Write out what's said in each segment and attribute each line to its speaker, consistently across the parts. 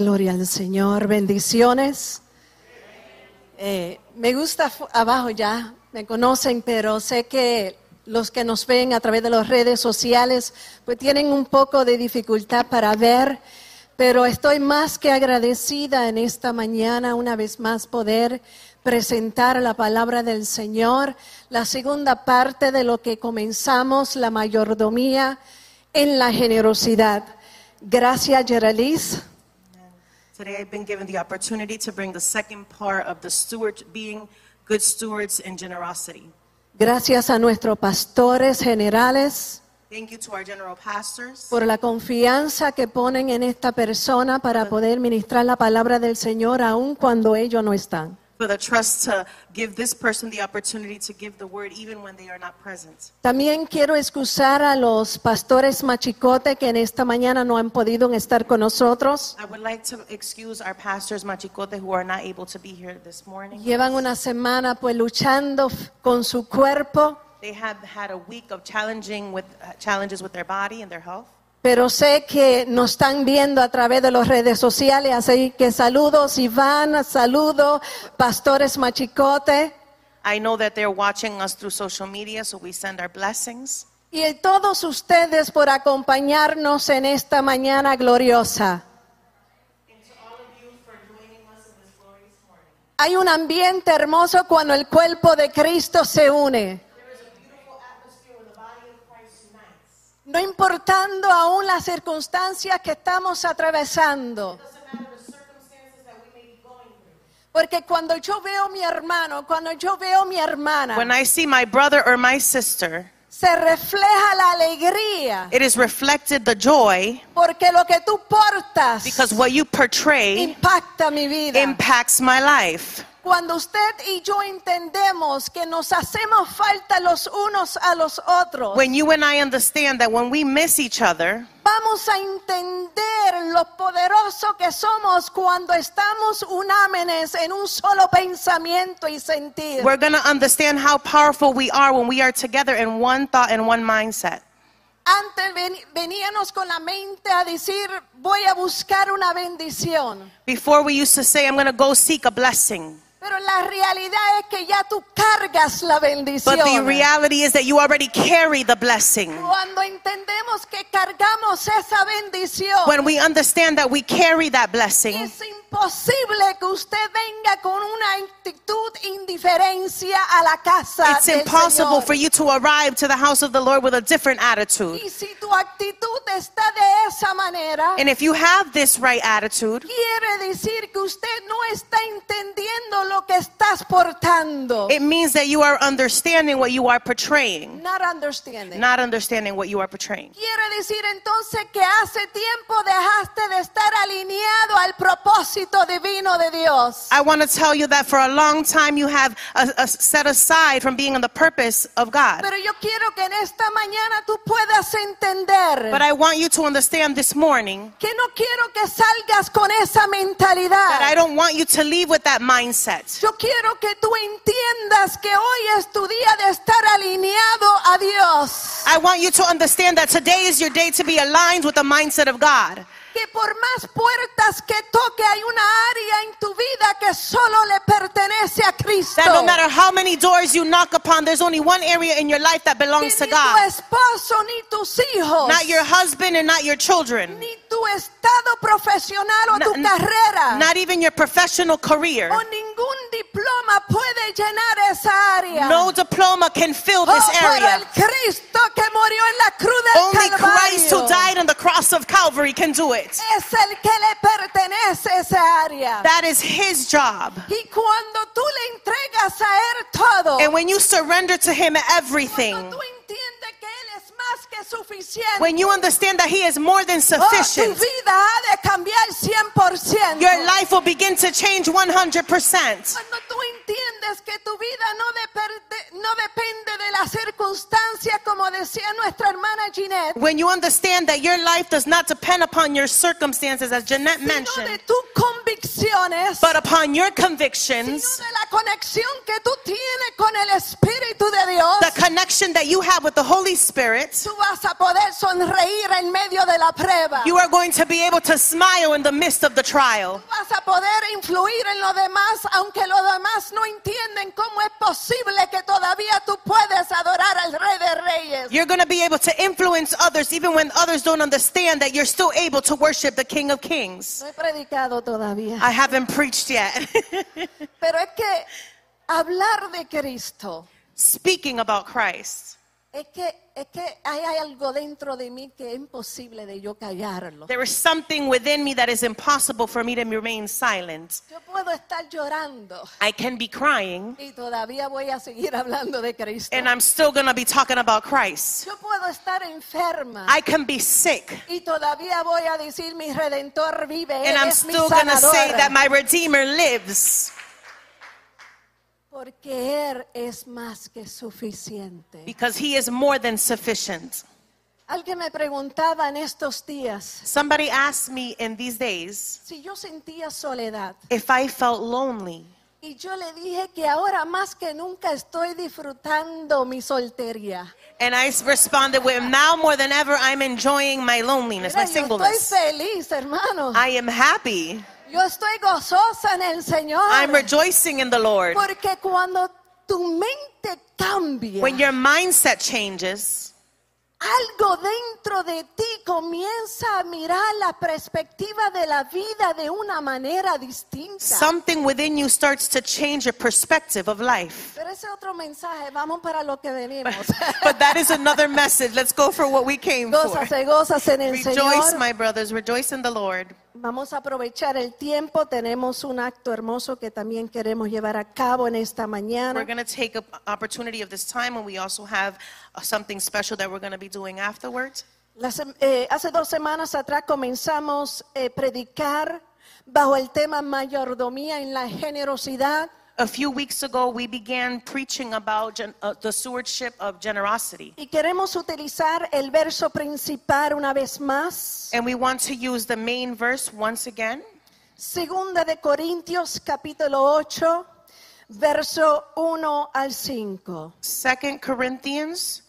Speaker 1: Gloria al Señor, bendiciones. Eh, me gusta abajo ya, me conocen, pero sé que los que nos ven a través de las redes sociales pues tienen un poco de dificultad para ver, pero estoy más que agradecida en esta mañana una vez más poder presentar la palabra del Señor, la segunda parte de lo que comenzamos, la mayordomía en la generosidad. Gracias, Geraldine.
Speaker 2: Today I've been given the opportunity to bring the second part of the steward being good stewards in generosity.
Speaker 1: Gracias a nuestros pastores generales
Speaker 2: Thank you to our general pastors
Speaker 1: por la confianza que ponen en esta persona para poder ministrar la palabra del Señor aun cuando ellos no están.
Speaker 2: For the trust to give this person the opportunity to give the word even when they are not present.
Speaker 1: También quiero excusar a los pastores machicote que en esta mañana no han podido estar con nosotros.
Speaker 2: I would like to excuse our pastors Machicote who are not able to be here this morning.
Speaker 1: Llevan una semana pues luchando con su cuerpo,
Speaker 2: They have had a week of challenging with uh, challenges with their body and their health.
Speaker 1: Pero sé que nos están viendo a través de las redes sociales, así que saludos Iván, saludos pastores machicote.
Speaker 2: I know that they're watching us through social media, so we send our blessings.
Speaker 1: Y a todos ustedes por acompañarnos en esta mañana gloriosa. Hay un ambiente hermoso cuando el cuerpo de Cristo se une. No importando aún las circunstancias que estamos atravesando. Porque cuando yo veo mi hermano, cuando yo veo mi hermana,
Speaker 2: When I see my brother or my sister,
Speaker 1: se refleja la alegría.
Speaker 2: it is reflected the joy
Speaker 1: Porque lo que tú portas
Speaker 2: because what you portray
Speaker 1: impacta mi vida.
Speaker 2: impacts my life.
Speaker 1: Cuando usted y yo entendemos que nos hacemos falta los unos a los otros,
Speaker 2: When you and I understand that when we miss each other,
Speaker 1: vamos a entender lo poderoso que somos cuando estamos unámenes en un solo pensamiento y sentir.
Speaker 2: we're going to understand how powerful we are when we are together in one thought and one mindset.
Speaker 1: Antes ven- veníamos con la mente a decir, voy a buscar una bendición.
Speaker 2: Before we used to say, I'm going to go seek a blessing.
Speaker 1: Pero la realidad es que ya tú cargas la bendición.
Speaker 2: But the reality is that you already carry the blessing.
Speaker 1: Cuando entendemos que cargamos esa bendición,
Speaker 2: When we understand that we carry that blessing,
Speaker 1: es imposible que usted venga con una actitud indiferencia a la casa
Speaker 2: it's
Speaker 1: del
Speaker 2: impossible
Speaker 1: Señor.
Speaker 2: for you to arrive to the house of the Lord with a different attitude.
Speaker 1: Y si tu actitud está de esa manera,
Speaker 2: And if you have this right attitude,
Speaker 1: quiere decir que usted no está entendiendo lo que estás portando.
Speaker 2: it means that you are understanding what you are portraying,
Speaker 1: Not understanding.
Speaker 2: not understanding what you are portraying.
Speaker 1: Quiere decir entonces que hace tiempo dejaste de estar alineado al propósito divino de Dios.
Speaker 2: I want to tell you that for a long time you have uh, uh, set aside from being on the purpose of God.
Speaker 1: Pero yo quiero que en esta mañana tú puedas entender
Speaker 2: But I want you to understand this morning
Speaker 1: que no quiero que salgas con esa
Speaker 2: that I don't want you to leave with that mindset.
Speaker 1: Yo quiero que tú entiendas que hoy es tu día de estar alineado a Dios.
Speaker 2: I want you to understand that today is your day to be aligned with the mindset of God.
Speaker 1: Que por más puertas que toque hay una área en tu vida que solo le pertenece a Cristo.
Speaker 2: That no matter how many doors you knock upon, there's only one area in your life that
Speaker 1: Que
Speaker 2: belongs to
Speaker 1: ni tu
Speaker 2: God.
Speaker 1: esposo ni tus hijos.
Speaker 2: Not your husband and not your children.
Speaker 1: ni tu estado profesional o
Speaker 2: No-
Speaker 1: tu carrera
Speaker 2: Not even your professional career.
Speaker 1: o ningún diploma puede llenar esa área.
Speaker 2: No diploma can fill
Speaker 1: Oh,
Speaker 2: this
Speaker 1: el
Speaker 2: area.
Speaker 1: Cristo que murió en la cruz del
Speaker 2: Only Christ who
Speaker 1: Calvario
Speaker 2: died on the cross of Calvary can do it.
Speaker 1: Es el que le pertenece esa área.
Speaker 2: That is his job.
Speaker 1: y cuando tú le entregas a él todo,
Speaker 2: And when you surrender to him everything,
Speaker 1: cuando tú entiendes que él es más que suficiente,
Speaker 2: when you understand that he is more than
Speaker 1: oh,
Speaker 2: sufficient,
Speaker 1: vida ha de 100%.
Speaker 2: your life will begin to change 100%.
Speaker 1: Cuando tú entiendes que tu vida no, depende, no decía nuestra hermana Ginette,
Speaker 2: When you understand that your life does not depend upon your circumstances, as Jeanette
Speaker 1: sino de
Speaker 2: mentioned,
Speaker 1: convicciones,
Speaker 2: but upon your
Speaker 1: sino
Speaker 2: convictions,
Speaker 1: de la conexión que tú tienes con el Espíritu de Dios.
Speaker 2: the connection that you have with the Holy Spirit,
Speaker 1: Tú vas a poder sonreír en medio de la prueba.
Speaker 2: you are going to be able to smile in the midst of the trial.
Speaker 1: Vas a poder influir en los demás, aunque los demás no entienden cómo es posible que todavía tú puedes adorar al Rey de Reyes.
Speaker 2: You're going to be able to influence others even when others don't understand that you're still able to worship the King of Kings.
Speaker 1: No he predicado todavía,
Speaker 2: I haven't preached yet.
Speaker 1: pero es que hablar de Cristo
Speaker 2: Speaking about Christ,
Speaker 1: es que es que hay, algo dentro de mí que es imposible de yo callarlo.
Speaker 2: there is something within me that is impossible for me to remain silent.
Speaker 1: Yo puedo estar llorando
Speaker 2: I can be crying
Speaker 1: y todavía voy a seguir hablando de Cristo.
Speaker 2: and I'm still going to be talking about Christ.
Speaker 1: Yo puedo estar enferma
Speaker 2: I can be sick
Speaker 1: y todavía voy a decir mi redentor vive, él
Speaker 2: and I'm
Speaker 1: es mi
Speaker 2: still going to say that my Redeemer lives
Speaker 1: Porque Él es más que suficiente.
Speaker 2: because he is more than sufficient.
Speaker 1: Alguien me preguntaba en estos días
Speaker 2: Somebody asked me in these days
Speaker 1: si yo sentía soledad.
Speaker 2: if I felt lonely.
Speaker 1: Y yo le dije que ahora más que nunca estoy disfrutando mi soltería.
Speaker 2: And I responded with, now more than ever, I'm enjoying my loneliness, my
Speaker 1: Mira, yo estoy
Speaker 2: singleness.
Speaker 1: feliz, hermano.
Speaker 2: I am happy.
Speaker 1: Yo estoy gozosa en el Señor.
Speaker 2: I'm rejoicing in the Lord.
Speaker 1: Porque cuando tu mente cambia,
Speaker 2: When your mindset changes,
Speaker 1: algo dentro de ti comienza a mirar la perspectiva de la vida de una manera distinta.
Speaker 2: something within you starts to change your perspective of life.
Speaker 1: Pero ese otro mensaje, vamos para lo que venimos.
Speaker 2: But that is another message. Let's go for what we came for.
Speaker 1: Gózase, gózase en el
Speaker 2: Rejoice,
Speaker 1: Señor.
Speaker 2: my brothers. Rejoice in the Lord.
Speaker 1: Vamos a aprovechar el tiempo. Tenemos un acto hermoso que también queremos llevar a cabo en esta
Speaker 2: We're
Speaker 1: mañana.
Speaker 2: going to take an opportunity of this time, and we also have uh, something special that we're going to be doing afterwards.
Speaker 1: Eh, hace dos semanas atrás comenzamos a predicar bajo el tema mayordomía en la generosidad.
Speaker 2: A few weeks ago, we began preaching about gen- uh, the stewardship of generosity.
Speaker 1: Y queremos utilizar el verso principal una vez más.
Speaker 2: And we want to use the main verse once again.
Speaker 1: Segunda de Corintios capítulo 8, verso 1 al 5.
Speaker 2: Second Corinthians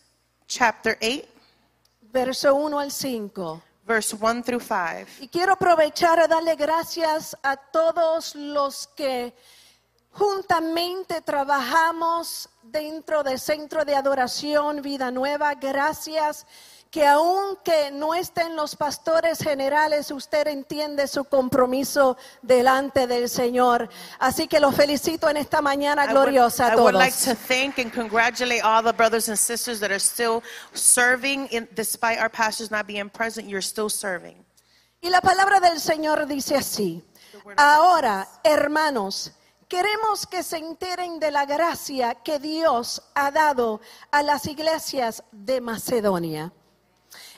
Speaker 2: chapter 8,
Speaker 1: Verso 1 al 5.
Speaker 2: verse 1 through 5.
Speaker 1: Y quiero aprovechar a darle gracias a todos los que juntamente trabajamos dentro del Centro de Adoración Vida Nueva. Gracias que aunque no estén los pastores generales, usted entiende su compromiso delante del Señor. Así que los felicito en esta mañana gloriosa a
Speaker 2: I would
Speaker 1: todos.
Speaker 2: like to thank and congratulate all the brothers and sisters that are still serving, in, despite our pastors not being present, you're still serving.
Speaker 1: Y la palabra del Señor dice así, ahora, hermanos, queremos que se enteren de la gracia que Dios ha dado a las iglesias de Macedonia.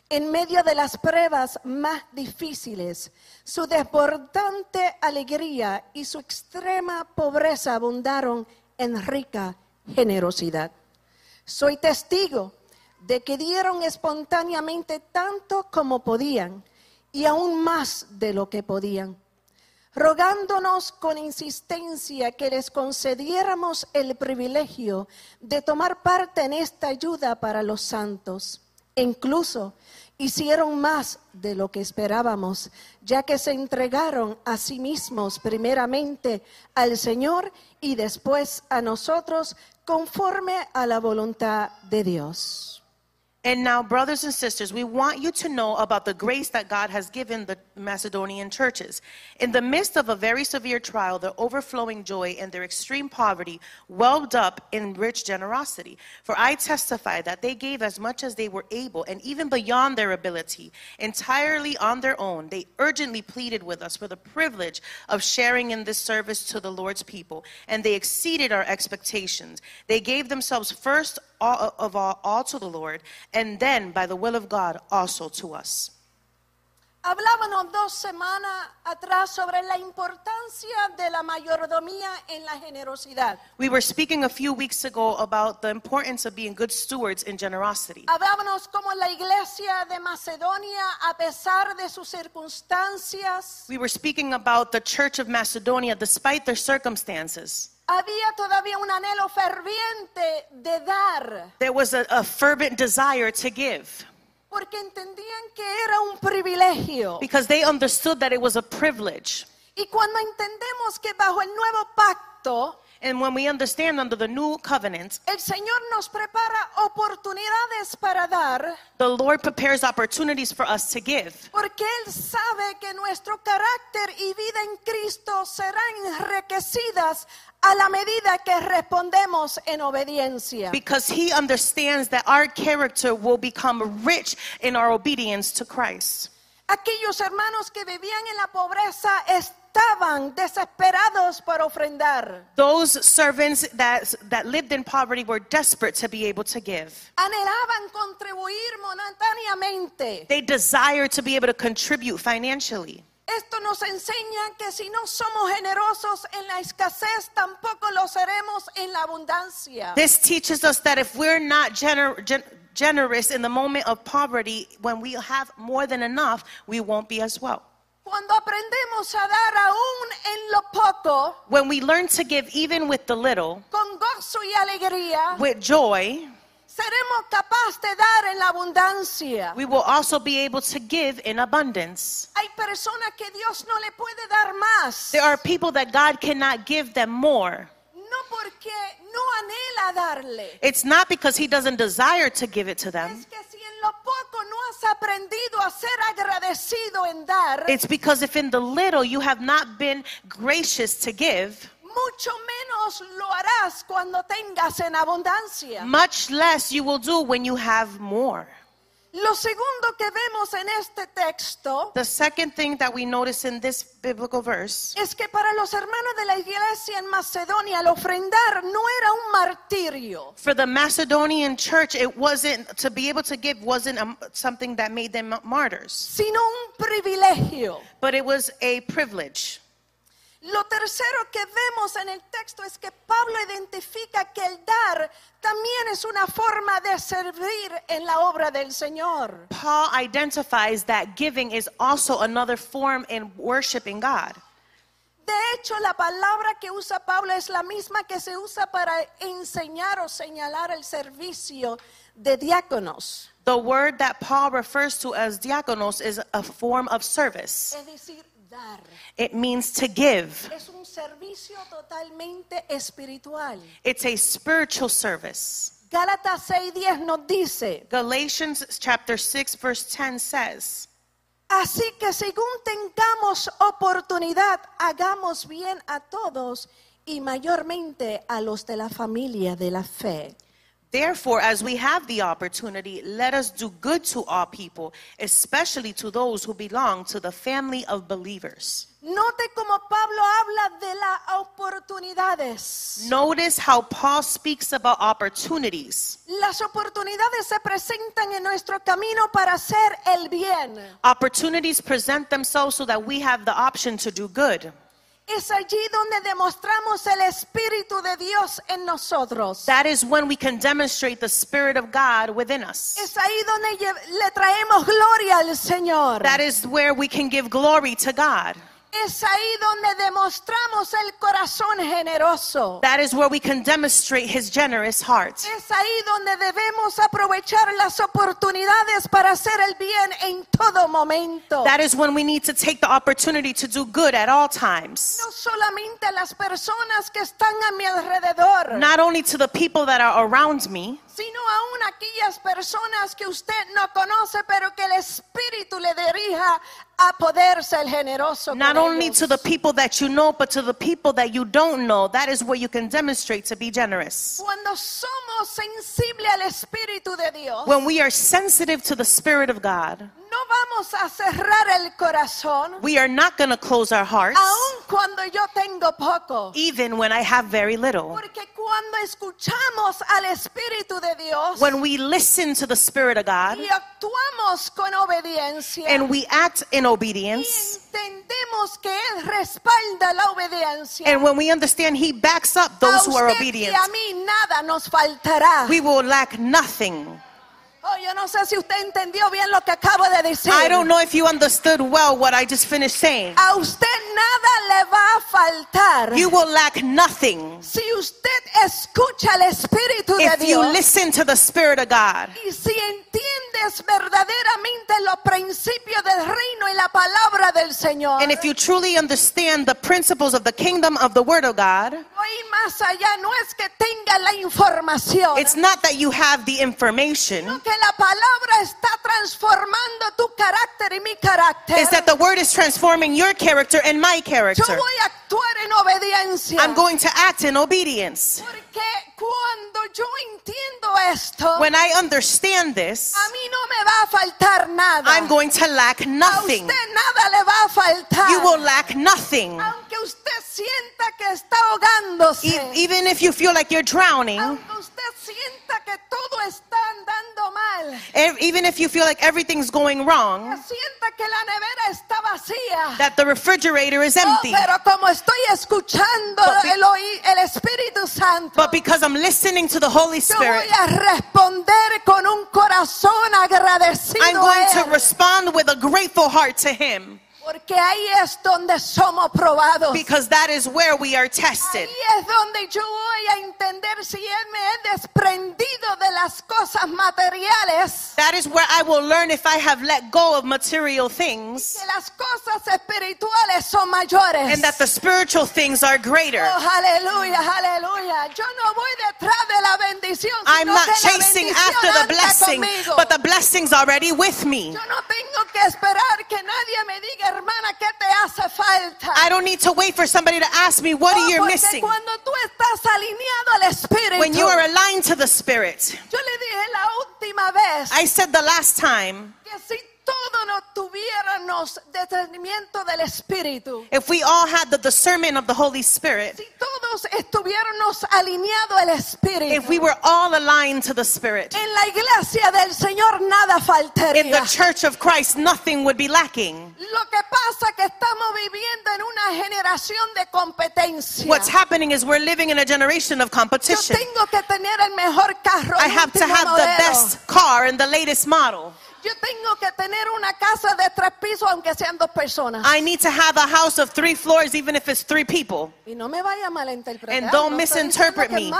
Speaker 1: En medio de las pruebas más difíciles, su desbordante alegría y su extrema pobreza abundaron en rica generosidad. Soy testigo de que dieron espontáneamente tanto como podían y aún más de lo que podían, rogándonos con insistencia que les concediéramos el privilegio de tomar parte en esta ayuda para los santos. E incluso hicieron más de lo que esperábamos, ya que se entregaron a sí mismos primeramente al Señor y después a nosotros conforme a la voluntad de Dios.
Speaker 2: And now, brothers and sisters, we want you to know about the grace that God has given the Macedonian churches. In the midst of a very severe trial, their overflowing joy and their extreme poverty welled up in rich generosity. For I testify that they gave as much as they were able, and even beyond their ability, entirely on their own. They urgently pleaded with us for the privilege of sharing in this service to the Lord's people, and they exceeded our expectations. They gave themselves first all, of all, all to the Lord, and then, by the will of God, also to us.
Speaker 1: Hablábamos dos semanas atrás sobre la importancia de la mayordomía en la generosidad.
Speaker 2: We were speaking a few weeks ago about the importance of being good stewards in generosity.
Speaker 1: Hablábamos como la iglesia de Macedonia, a pesar de sus circunstancias,
Speaker 2: We were speaking about the Church of Macedonia despite their circumstances.
Speaker 1: Había todavía un anhelo ferviente de dar,
Speaker 2: There was a, a fervent desire to give
Speaker 1: porque entendían que era un privilegio.
Speaker 2: because they understood that it was a privilege.
Speaker 1: Y cuando entendemos que bajo el nuevo pacto,
Speaker 2: And when we understand under the new covenant,
Speaker 1: el Señor nos prepara oportunidades para dar,
Speaker 2: the Lord prepares opportunities for us to give
Speaker 1: porque Él sabe que nuestro carácter y vida en Cristo serán enriquecidas a la medida que respondemos en obediencia.
Speaker 2: because He understands that our character will become rich in our obedience to Christ.
Speaker 1: Aquellos hermanos que vivían en la pobreza estaban desesperados por ofrendar.
Speaker 2: Those servants that, that lived in poverty were desperate to be able to give.
Speaker 1: Anhelaban contribuir momentáneamente.
Speaker 2: They desired to be able to contribute financially.
Speaker 1: Esto nos enseña que si no somos generosos en la escasez, tampoco lo seremos en la abundancia.
Speaker 2: This teaches us that if we're not gener- gen- generous in the moment of poverty, when we have more than enough, we won't be as well.
Speaker 1: Cuando aprendemos a dar aún en lo poco,
Speaker 2: When we learn to give even with the little,
Speaker 1: con gozo y alegría,
Speaker 2: with joy,
Speaker 1: seremos capaces de dar en la abundancia.
Speaker 2: we will also be able to give in abundance.
Speaker 1: Hay personas que Dios no le puede dar más.
Speaker 2: There are people that God cannot give them more.
Speaker 1: No porque no anhela darle.
Speaker 2: It's not because He doesn't desire to give it to
Speaker 1: Es
Speaker 2: them.
Speaker 1: que si lo poco no has aprendido a ser agradecido en dar,
Speaker 2: It's because if in the little you have not been gracious to give,
Speaker 1: mucho menos lo harás cuando tengas en abundancia.
Speaker 2: much less you will do when you have more.
Speaker 1: Lo segundo que vemos en este texto
Speaker 2: The second thing that we notice in this biblical verse
Speaker 1: es que para los hermanos de la iglesia en Macedonia el ofrendar no era un martirio,
Speaker 2: for the Macedonian church, it wasn't to be able to give wasn't um, something that made them martyrs,
Speaker 1: sino un privilegio.
Speaker 2: but it was a privilege.
Speaker 1: Lo tercero que vemos en el texto es que Pablo identifica que el dar también es una forma de servir en la obra del Señor.
Speaker 2: Paul identifies that giving is also another form in worshiping God.
Speaker 1: De hecho, la palabra que usa Pablo es la misma que se usa para enseñar o señalar el servicio de diáconos,
Speaker 2: The word that Paul refers to as diakonos is a form of service.
Speaker 1: es decir, dar.
Speaker 2: It means to give.
Speaker 1: Es un servicio totalmente espiritual.
Speaker 2: It's a spiritual service.
Speaker 1: Gálatas 6:10 nos dice,
Speaker 2: Galatians chapter 6 verse 10 says,
Speaker 1: así que según tengamos oportunidad, hagamos bien a todos y mayormente a los de la familia de la fe.
Speaker 2: Therefore, as we have the opportunity, let us do good to all people, especially to those who belong to the family of believers.
Speaker 1: Note como Pablo habla de las oportunidades.
Speaker 2: Notice how Paul speaks about opportunities.
Speaker 1: Las oportunidades se presentan en nuestro camino para hacer el bien.
Speaker 2: Opportunities present themselves so that we have the option to do good.
Speaker 1: Es allí donde demostramos el Espíritu de Dios en nosotros.
Speaker 2: That is when we can demonstrate the Spirit of God within us.
Speaker 1: Es ahí donde le traemos gloria al Señor.
Speaker 2: That is where we can give glory to God.
Speaker 1: Es ahí donde demostramos el corazón generoso.
Speaker 2: That is where we can demonstrate His generous heart.
Speaker 1: Es ahí donde debemos aprovechar las oportunidades para hacer el bien en todo momento.
Speaker 2: That is when we need to take the opportunity to do good at all times.
Speaker 1: No solamente las personas que están a mi alrededor,
Speaker 2: Not only to the people that are around me,
Speaker 1: sino aún aquellas personas que usted no conoce, pero que el Espíritu le dirija a poder ser generoso.
Speaker 2: not only
Speaker 1: ellos.
Speaker 2: to the people that you know, but to the people that you don't know. That is where you can demonstrate to be generous.
Speaker 1: Cuando somos sensibles al Espíritu de Dios,
Speaker 2: When we are sensitive to the Spirit of God,
Speaker 1: vamos a cerrar el corazón,
Speaker 2: we are not going to close our hearts,
Speaker 1: aun cuando yo tengo poco.
Speaker 2: even when I have very little.
Speaker 1: Porque cuando escuchamos al Espíritu de Dios
Speaker 2: When we listen to the Spirit of God
Speaker 1: y actuamos con obediencia
Speaker 2: and we act in
Speaker 1: y
Speaker 2: obedience,
Speaker 1: entendemos que Él respalda la obediencia,
Speaker 2: and when we understand He backs up those
Speaker 1: a
Speaker 2: who are obedient,
Speaker 1: a mí nada nos faltará.
Speaker 2: we will lack nothing.
Speaker 1: Oh, yo no sé si usted entendió bien lo que acabo de decir.
Speaker 2: I don't know if you understood well what I just finished saying.
Speaker 1: A usted nada le va a faltar.
Speaker 2: You will lack nothing
Speaker 1: si usted escucha al Espíritu de
Speaker 2: if you
Speaker 1: Dios
Speaker 2: listen to the Spirit of God
Speaker 1: y si entiendes verdaderamente los principios del reino y la palabra del Señor.
Speaker 2: and if you truly understand the principles of the kingdom of the Word of God.
Speaker 1: Voy más allá, no es que tenga la información,
Speaker 2: It's not that you have the information,
Speaker 1: sino que la palabra está transformando tu carácter y mi carácter.
Speaker 2: it's that the Word is transforming your character and my
Speaker 1: Yo
Speaker 2: character.
Speaker 1: voy a actuar en obediencia.
Speaker 2: I'm going to act in obedience.
Speaker 1: Porque cuando yo entiendo esto,
Speaker 2: When I understand this,
Speaker 1: a mí no me va a faltar nada.
Speaker 2: I'm going to lack
Speaker 1: a
Speaker 2: nothing.
Speaker 1: usted nada le va a faltar.
Speaker 2: You will lack nothing.
Speaker 1: Aunque usted sienta que está ahogándose.
Speaker 2: E- Even if you feel like you're drowning,
Speaker 1: aunque usted sienta que todo está andando mal.
Speaker 2: even if you feel like everything's going
Speaker 1: que
Speaker 2: wrong,
Speaker 1: sienta que la nevera está vacía.
Speaker 2: that the refrigerator is
Speaker 1: Oh,
Speaker 2: empty.
Speaker 1: pero como estoy escuchando
Speaker 2: be-
Speaker 1: el, el Espíritu Santo,
Speaker 2: But because I'm listening to the Holy
Speaker 1: yo
Speaker 2: Spirit,
Speaker 1: voy a responder con un corazón agradecido
Speaker 2: I'm going to respond with a grateful heart to Him.
Speaker 1: Porque ahí es donde somos probados.
Speaker 2: Because that is where we are tested.
Speaker 1: Ahí es donde yo voy a entender si Él me he desprendido de las cosas materiales,
Speaker 2: That is where I will learn if I have let go of material things
Speaker 1: que las cosas espirituales son mayores.
Speaker 2: and that the spiritual things are greater.
Speaker 1: Oh, aleluya, aleluya. Yo no voy detrás de la bendición.
Speaker 2: I'm not chasing after the blessing,
Speaker 1: conmigo.
Speaker 2: but the blessing's already with me.
Speaker 1: Yo no tengo que esperar que nadie me diga, hermana, ¿qué te hace falta?
Speaker 2: I don't need to wait for somebody to ask me, what
Speaker 1: Oh,
Speaker 2: are you missing?
Speaker 1: cuando tú estás alineado al Espíritu,
Speaker 2: When you are aligned to the Spirit.
Speaker 1: yo le dije la última vez
Speaker 2: I said the last time,
Speaker 1: que si todos no tuviéramos discernimiento del Espíritu,
Speaker 2: if we all had the discernment of the Holy Spirit,
Speaker 1: si todos estuviéramos alineados al Espíritu,
Speaker 2: if we were all aligned to the Spirit,
Speaker 1: en la iglesia del Señor nada faltaría.
Speaker 2: in the church of Christ, nothing would be lacking.
Speaker 1: Lo que pasa que estamos viviendo en una generación de competencia.
Speaker 2: What's happening is we're living in a generation of
Speaker 1: Yo
Speaker 2: competition.
Speaker 1: tengo que tener el mejor carro,
Speaker 2: I have to have the
Speaker 1: modelo.
Speaker 2: best car and the latest model.
Speaker 1: Yo tengo que tener una casa de tres pisos, aunque sean dos personas.
Speaker 2: I need to have a house of three floors, even if it's three people.
Speaker 1: y no me vaya a malinterpretar.
Speaker 2: And don't
Speaker 1: no
Speaker 2: misinterpret me.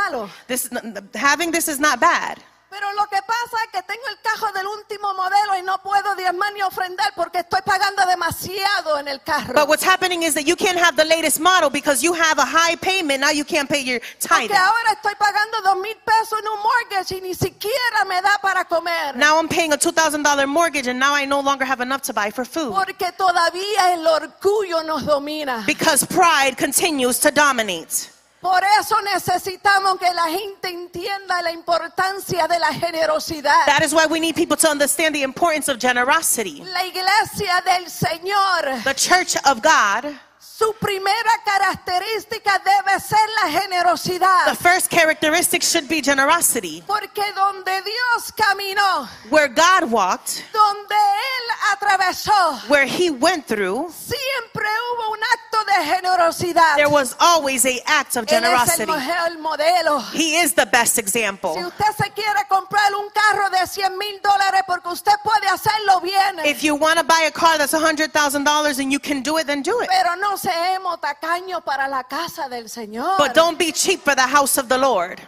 Speaker 2: This having this is not bad.
Speaker 1: Pero lo que pasa es que tengo el carro del último modelo y no puedo diezmar ni ofrendar porque estoy pagando demasiado en el carro.
Speaker 2: But what's happening is that you can't have the latest model because you have a high payment. Now you can't pay your
Speaker 1: porque
Speaker 2: tithing.
Speaker 1: ahora estoy pagando dos mil pesos en un mortgage y ni siquiera me da para comer.
Speaker 2: Now I'm paying a $2,000 mortgage and now I no longer have enough to buy for food.
Speaker 1: Porque todavía el orgullo nos domina.
Speaker 2: Because pride continues to dominate.
Speaker 1: Por eso necesitamos que la gente entienda la importancia de la generosidad.
Speaker 2: That is why we need people to understand the importance of generosity.
Speaker 1: La iglesia del Señor,
Speaker 2: The church of God,
Speaker 1: su primera característica debe ser la
Speaker 2: the
Speaker 1: generosidad.
Speaker 2: first characteristic should be generosity.
Speaker 1: Porque donde Dios caminó,
Speaker 2: Where God walked,
Speaker 1: donde Él atravesó,
Speaker 2: where He went through,
Speaker 1: siempre hubo un acto de generosidad.
Speaker 2: there was always a act of
Speaker 1: Él es el
Speaker 2: generosity.
Speaker 1: modelo.
Speaker 2: He is the best
Speaker 1: Si
Speaker 2: example.
Speaker 1: usted se quiere comprar un carro de 100 mil dólares porque usted puede hacerlo bien,
Speaker 2: If you want to buy a car that's $100,000 and you can do it, then do it.
Speaker 1: pero no seamos tacaños para la casa del Señor.
Speaker 2: But don't be cheap for the house of the Lord.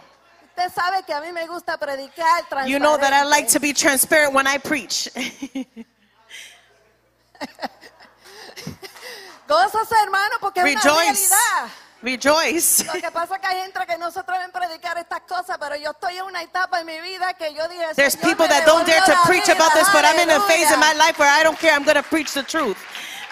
Speaker 1: Usted sabe que a mí me gusta predicar
Speaker 2: You know that I like to be transparent when I preach.
Speaker 1: Gózase, hermano, porque es una
Speaker 2: Rejoice.
Speaker 1: realidad.
Speaker 2: Rejoice.
Speaker 1: Lo que pasa es que hay gente que no se atreven a predicar estas cosas, pero yo estoy en una etapa en mi vida que yo dije,
Speaker 2: There's
Speaker 1: "Señor,
Speaker 2: people that don't dare to preach
Speaker 1: vida".
Speaker 2: about this, but I'm in a phase in my life where I don't care. I'm going to preach the truth.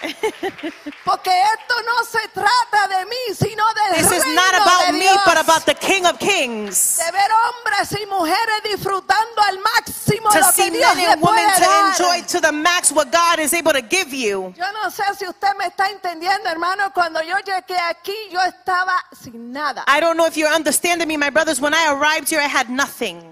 Speaker 1: Porque esto no se trata de mí, sino del
Speaker 2: This is
Speaker 1: reino
Speaker 2: not about
Speaker 1: de
Speaker 2: me, but about the King of Kings.
Speaker 1: de ver hombres y mujeres disfrutando al máximo
Speaker 2: To
Speaker 1: lo
Speaker 2: see
Speaker 1: que Dios
Speaker 2: men
Speaker 1: le
Speaker 2: and women
Speaker 1: puede
Speaker 2: to
Speaker 1: dar.
Speaker 2: enjoy to the max what God is able to give you.
Speaker 1: Yo no sé si usted me está entendiendo, hermano. Cuando yo llegué aquí, yo estaba sin nada.
Speaker 2: I don't know if you're understanding me, my brothers. When I arrived here, I had nothing.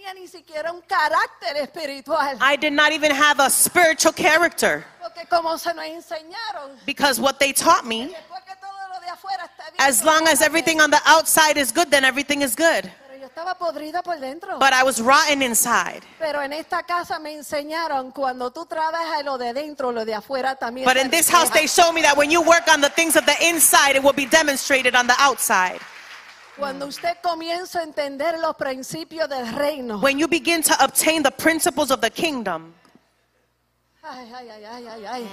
Speaker 1: Tenía ni siquiera un carácter espiritual.
Speaker 2: I did not even have a spiritual character
Speaker 1: Porque como se nos enseñaron,
Speaker 2: because what they taught me,
Speaker 1: después que todo lo de afuera está bien.
Speaker 2: as long as everything on the outside is good, then everything is good.
Speaker 1: Pero yo estaba podrida por dentro.
Speaker 2: But I was rotten inside.
Speaker 1: Pero en esta casa me enseñaron cuando tú trabajas lo de dentro, lo de afuera también.
Speaker 2: But in this house, they show me that when you work on the things of the inside, it will be demonstrated on the outside.
Speaker 1: Cuando usted comienza a entender los principios del reino.
Speaker 2: When you begin to obtain the principles of the kingdom,
Speaker 1: Ay, ay, ay, ay, ay, ay.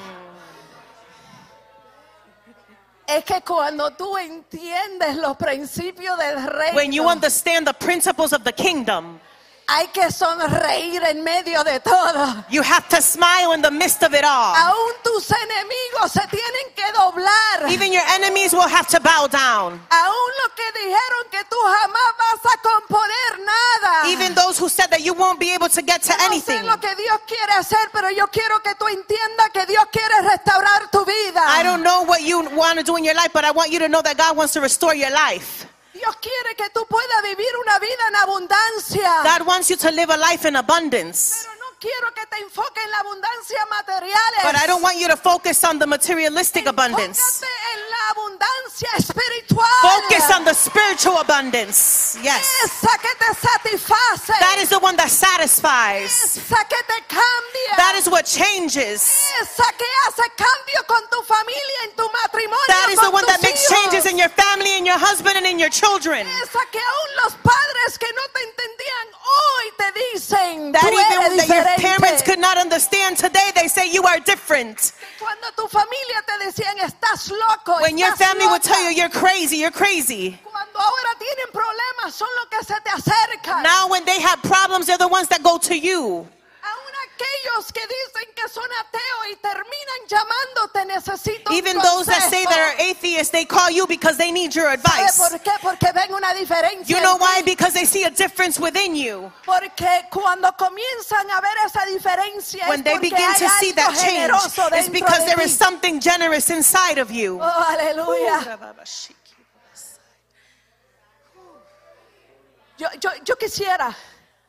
Speaker 1: Es que cuando tú entiendes los principios del reino,
Speaker 2: when you understand the principles of the kingdom,
Speaker 1: hay que sonreír en medio de todo.
Speaker 2: you have to smile in the midst of it all.
Speaker 1: Aún tus enemigos se tienen que doblar.
Speaker 2: Even your enemies will have to bow down.
Speaker 1: Aún los que dijeron que tú jamás vas a componer nada.
Speaker 2: Even those who said that you won't be able to get to
Speaker 1: Yo no sé
Speaker 2: anything.
Speaker 1: lo que Dios quiere hacer, pero yo quiero que tú entiendas que Dios quiere restaurar tu vida.
Speaker 2: I don't know what you want to do in your life, but I want you to know that God wants to restore your life.
Speaker 1: Dios quiere que tú puedas vivir una vida en abundancia.
Speaker 2: God wants you to live a life in abundance.
Speaker 1: Pero no quiero que te enfoques en la abundancia materiales.
Speaker 2: But I don't want you to focus on the materialistic abundance.
Speaker 1: Enfócate en la abundancia espiritual.
Speaker 2: Focus on the spiritual abundance. Yes.
Speaker 1: Esa que te satisface.
Speaker 2: That is the one that satisfies.
Speaker 1: Esa que te cambia.
Speaker 2: That is what changes.
Speaker 1: Esa que hace cambio con tu familia, en tu matrimonio.
Speaker 2: That is the one that makes
Speaker 1: hijos.
Speaker 2: changes in your family, in your husband, and in your children.
Speaker 1: Esa que aún los padres que no te entendían hoy te dicen
Speaker 2: That even that your parents could not understand today, they say you are different.
Speaker 1: Cuando tu familia te decían estás loco,
Speaker 2: When your
Speaker 1: estás
Speaker 2: family would
Speaker 1: loca".
Speaker 2: tell you you're crazy, you're crazy.
Speaker 1: Cuando ahora tienen problemas son los que se te acercan.
Speaker 2: Now when they have problems, they're the ones that go to you.
Speaker 1: Aún aquellos que dicen que son ateos y terminan llamándote necesito
Speaker 2: Even those that say they're atheists, they call you because they need your
Speaker 1: ¿Sabe
Speaker 2: advice.
Speaker 1: por qué? Porque ven una diferencia.
Speaker 2: You
Speaker 1: en
Speaker 2: know
Speaker 1: ti.
Speaker 2: why? Because they see a difference within you.
Speaker 1: Porque cuando comienzan a ver esa diferencia
Speaker 2: When
Speaker 1: es
Speaker 2: they
Speaker 1: porque
Speaker 2: begin
Speaker 1: hay
Speaker 2: to see
Speaker 1: algo
Speaker 2: that change, it's
Speaker 1: dentro
Speaker 2: because
Speaker 1: de
Speaker 2: there is
Speaker 1: ti.
Speaker 2: something generous inside of you.
Speaker 1: Oh, aleluya. Oh, yo, yo, yo quisiera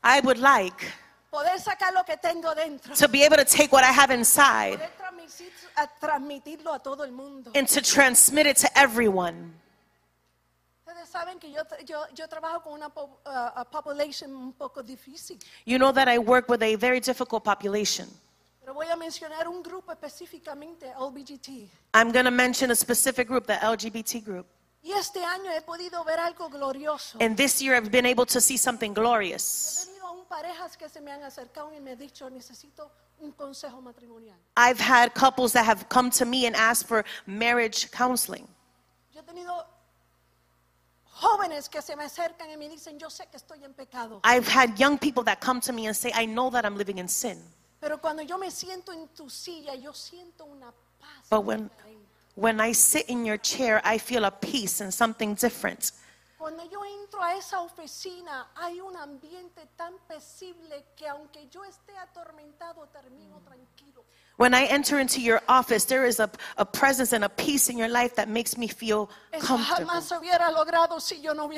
Speaker 2: I would like
Speaker 1: poder sacar lo que tengo dentro.
Speaker 2: to be able to take what I have inside
Speaker 1: Poder transmitir- a transmitirlo a todo el mundo.
Speaker 2: and to transmit it to everyone.
Speaker 1: Ustedes saben que yo, tra- yo, yo trabajo con una po- uh, a population un poco difícil.
Speaker 2: You know that I work with a very difficult population.
Speaker 1: Pero voy a mencionar un grupo específicamente, LBGT.
Speaker 2: I'm going to mention a specific group, the LGBT group.
Speaker 1: Y este año he podido ver algo glorioso.
Speaker 2: And this year I've been able to see something
Speaker 1: He
Speaker 2: glorious.
Speaker 1: tenido aún parejas que se me han acercado y me han dicho, necesito.
Speaker 2: I've had couples that have come to me and asked for marriage counseling.
Speaker 1: Yo he tenido jóvenes que se me acercan y me dicen, yo sé que estoy en pecado.
Speaker 2: I've had young people that come to me and say, I know that I'm living in sin.
Speaker 1: Pero cuando yo me siento en tu silla, yo siento una paz.
Speaker 2: But when, when I sit in your chair, I feel a peace and something different.
Speaker 1: Cuando yo entro a esa oficina, hay un ambiente tan pesible que aunque yo esté atormentado, termino tranquilo.
Speaker 2: When I enter into your office, there is a, a presence and a peace in your life that makes me feel comfortable.
Speaker 1: jamás se hubiera logrado si no.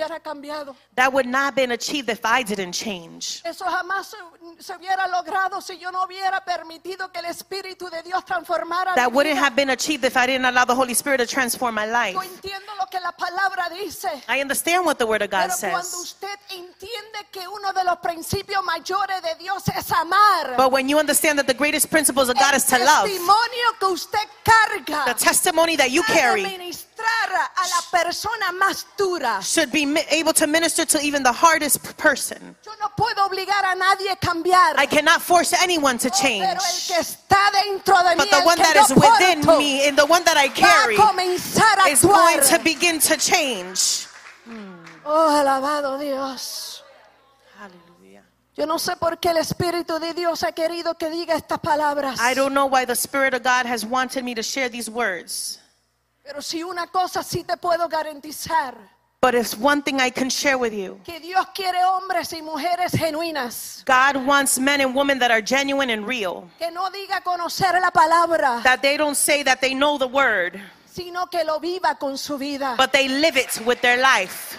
Speaker 2: That would not have been achieved if I didn't change.
Speaker 1: Se, se si no hubiera permitido que el Espíritu de Dios transformara
Speaker 2: That wouldn't have been achieved if I didn't allow the Holy Spirit to transform my life.
Speaker 1: Yo entiendo lo que la palabra dice.
Speaker 2: I understand what the Word of God
Speaker 1: Pero
Speaker 2: says.
Speaker 1: usted entiende que uno de los principios mayores de Dios es amar,
Speaker 2: But when you understand that the greatest principles of God is to love,
Speaker 1: testimonio que usted carga
Speaker 2: the testimony that you
Speaker 1: debe
Speaker 2: carry
Speaker 1: ministrar a la persona más dura.
Speaker 2: should be mi- able to minister to even the hardest p- person.
Speaker 1: Yo no puedo obligar a nadie a cambiar.
Speaker 2: I cannot force anyone to
Speaker 1: Oh,
Speaker 2: change.
Speaker 1: Pero el que está dentro de mí,
Speaker 2: But the
Speaker 1: el
Speaker 2: one
Speaker 1: que
Speaker 2: that
Speaker 1: yo
Speaker 2: is within
Speaker 1: porto,
Speaker 2: me and the one that I
Speaker 1: va
Speaker 2: carry
Speaker 1: a comenzar a
Speaker 2: is going
Speaker 1: actuar.
Speaker 2: to begin to change.
Speaker 1: Oh, alabado Dios. Yo no sé por qué el Espíritu de Dios ha querido que diga estas palabras.
Speaker 2: I don't know why the Spirit of God has wanted me to share these words.
Speaker 1: Pero si una cosa sí te puedo garantizar,
Speaker 2: But it's one thing I can share with you.
Speaker 1: que Dios quiere hombres y mujeres genuinas,
Speaker 2: God wants men and women that are genuine and real.
Speaker 1: que no diga conocer la palabra,
Speaker 2: That they don't say that they know the word,
Speaker 1: sino que lo viva con su vida.
Speaker 2: but they live it with their life.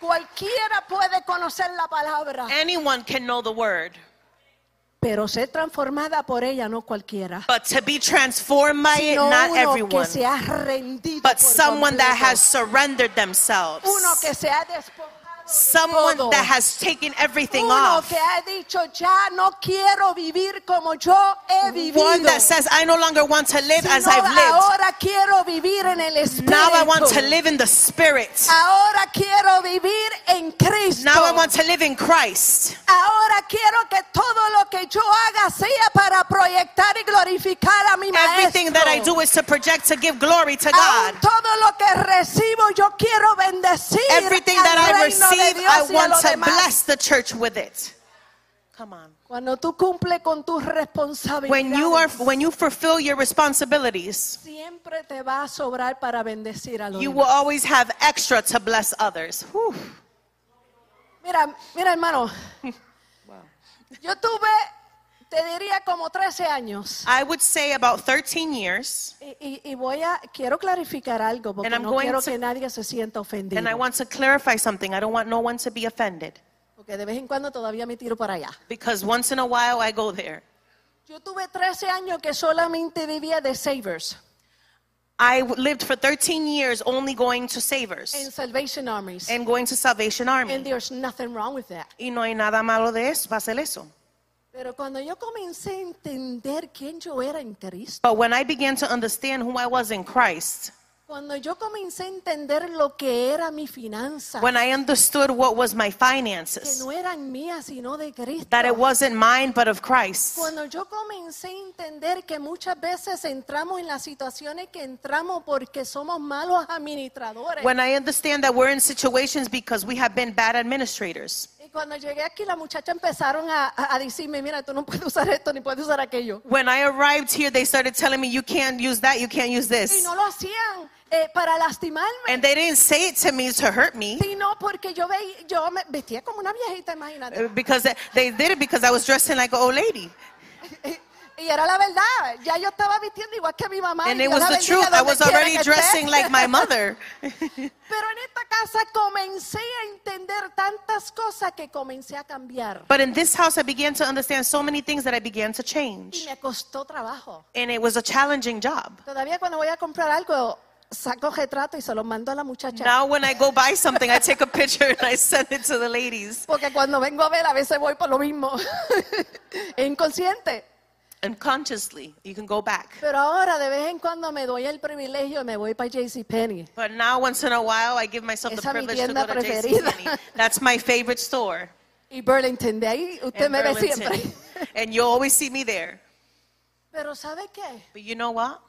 Speaker 1: Cualquiera puede conocer la palabra,
Speaker 2: Anyone can know the word,
Speaker 1: pero ser transformada por ella no cualquiera.
Speaker 2: but to be transformed by it,
Speaker 1: Sino
Speaker 2: not
Speaker 1: uno
Speaker 2: everyone.
Speaker 1: que se ha rendido
Speaker 2: But
Speaker 1: por
Speaker 2: someone that has surrendered themselves.
Speaker 1: uno que se ha despojado de
Speaker 2: Someone
Speaker 1: todo.
Speaker 2: that has taken everything
Speaker 1: uno
Speaker 2: off.
Speaker 1: que ha dicho ya no quiero vivir como yo he vivido
Speaker 2: One that says, I no longer want to live as I've lived.
Speaker 1: ahora quiero vivir en el espíritu
Speaker 2: Now I want to live in the spirit.
Speaker 1: ahora quiero vivir en Cristo
Speaker 2: Now I want to live in Christ.
Speaker 1: ahora quiero que todo lo que yo haga sea para proyectar y glorificar a mi maestro
Speaker 2: Everything that I do is to project to give glory to
Speaker 1: Aún
Speaker 2: God.
Speaker 1: todo lo que recibo yo quiero bendecir
Speaker 2: Everything that I receive,
Speaker 1: Dios
Speaker 2: I
Speaker 1: y a
Speaker 2: want to
Speaker 1: demás.
Speaker 2: bless the church with it. Come on.
Speaker 1: Cuando tú cumples con tus responsabilidades,
Speaker 2: When you are when you fulfill your responsibilities,
Speaker 1: siempre te va a sobrar para bendecir a los
Speaker 2: you will always have extra to bless others. Whew.
Speaker 1: Mira, mira, hermano. Yo tuve, te diría como 13 años.
Speaker 2: I would say about 13 years,
Speaker 1: Y, y- voy a, quiero clarificar algo porque
Speaker 2: And
Speaker 1: no quiero
Speaker 2: to-
Speaker 1: que nadie se sienta ofendido.
Speaker 2: and I want to clarify something. I don't want no one to be offended
Speaker 1: Porque de vez en cuando todavía me tiro para allá.
Speaker 2: because once in a while I go there.
Speaker 1: Yo tuve 13 años que solamente vivía de Savers
Speaker 2: I lived for 13 years only going to Savers
Speaker 1: en Salvation Armies.
Speaker 2: and going to Salvation
Speaker 1: And
Speaker 2: Army.
Speaker 1: there's nothing wrong with that.
Speaker 2: Y no hay nada malo de eso, hacer eso.
Speaker 1: Pero cuando yo comencé a entender quién yo era en Cristo,
Speaker 2: But when I began to understand who I was in Christ,
Speaker 1: cuando yo comencé a entender lo que era mi finanza,
Speaker 2: when I understood what was my
Speaker 1: que
Speaker 2: finances,
Speaker 1: no eran mías sino de Cristo.
Speaker 2: that it wasn't mine but of Christ.
Speaker 1: Cuando yo comencé a entender que muchas veces entramos en las situaciones que entramos porque somos malos administradores.
Speaker 2: When I understand that we're in situations because we have been bad administrators.
Speaker 1: Y cuando llegué aquí, las muchachas empezaron a, a- decirme, mira, tú no puedes usar esto ni puedes usar aquello.
Speaker 2: When I arrived here, they started telling me, you can't use that, you can't use
Speaker 1: Y
Speaker 2: this.
Speaker 1: no lo hacían eh, para lastimarme.
Speaker 2: And they didn't say it to me to hurt me.
Speaker 1: sino porque yo, veía, yo me vestía como una viejita, imagínate.
Speaker 2: Because they- they did it because I was dressing like an old lady.
Speaker 1: Y era la verdad, ya yo estaba vistiendo igual que mi mamá.
Speaker 2: And
Speaker 1: y
Speaker 2: it was the truth. I was already dressing like my mother.
Speaker 1: Pero en esta casa comencé a entender tantas cosas que comencé a cambiar.
Speaker 2: But in this house, I began to understand so many things that I began to
Speaker 1: Y
Speaker 2: change.
Speaker 1: me costó trabajo.
Speaker 2: And it was a challenging job.
Speaker 1: Todavía cuando voy a comprar algo, saco retrato y se lo mando a la muchacha.
Speaker 2: Now, when I go buy something, I take a picture and I send it to the ladies.
Speaker 1: Porque cuando vengo a ver, a veces voy por lo mismo. Inconsciente.
Speaker 2: Unconsciously, you can go back.
Speaker 1: Pero ahora de vez en cuando me doy el privilegio y me voy para JCPenney.
Speaker 2: But now, once in a while, I give myself the
Speaker 1: Esa es mi
Speaker 2: privilege to go to
Speaker 1: preferida.
Speaker 2: JCPenney. That's my favorite store
Speaker 1: Y Burlington, de ahí usted me ve
Speaker 2: Burlington.
Speaker 1: siempre.
Speaker 2: And you always see me there.
Speaker 1: Pero ¿sabe qué?
Speaker 2: But you know what?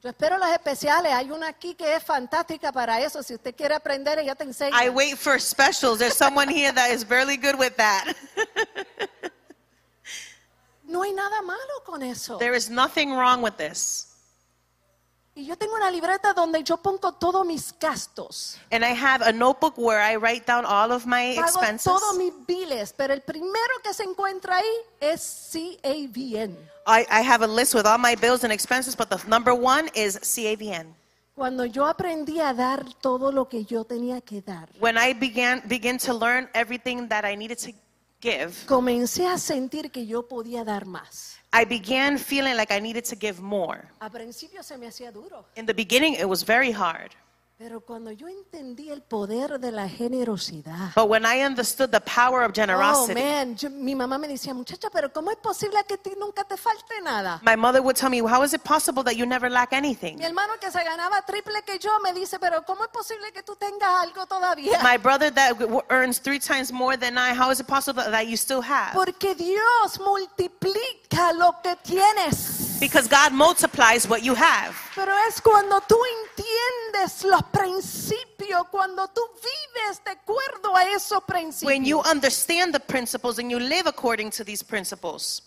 Speaker 1: Yo espero las especiales. Hay una aquí que es fantástica para eso. Si usted quiere aprender, ella te enseña.
Speaker 2: I wait for specials. There's someone here that is really good with that.
Speaker 1: No hay nada malo con eso.
Speaker 2: There is nothing wrong with this.
Speaker 1: Y yo tengo una libreta donde yo pongo todos mis gastos.
Speaker 2: And I have a notebook where I write down all of my
Speaker 1: Pago
Speaker 2: expenses.
Speaker 1: todos mis biles. Pero el primero que se encuentra ahí es CAVN.
Speaker 2: I, I have a list with all my bills and expenses, but the number one is CAVN.
Speaker 1: Cuando yo aprendí a dar todo lo que yo tenía que dar,
Speaker 2: When I began begin to learn everything that I needed to give,
Speaker 1: comencé a sentir que yo podía dar más.
Speaker 2: I began feeling like I needed to give more.
Speaker 1: A principio se me hacía duro,
Speaker 2: In the beginning, it was very hard.
Speaker 1: Pero cuando yo entendí el poder de la generosidad,
Speaker 2: But when I understood the power of
Speaker 1: oh
Speaker 2: generosity,
Speaker 1: man, yo- mi mamá me decía, muchacha, pero ¿cómo es posible que ti nunca te falte nada?
Speaker 2: my mother would tell me, How is it possible that you never lack anything?
Speaker 1: Mi hermano que se ganaba triple que yo me dice, pero ¿cómo es posible que tú tengas algo todavía?
Speaker 2: My brother that earns three times more than I, how is it possible that you still have?
Speaker 1: Porque Dios multiplica lo que tienes.
Speaker 2: Because God multiplies what you have.
Speaker 1: Pero es cuando tú entiendes los principios, cuando tú vives de acuerdo a esos principios.
Speaker 2: When you understand the principles and you live according to these principles,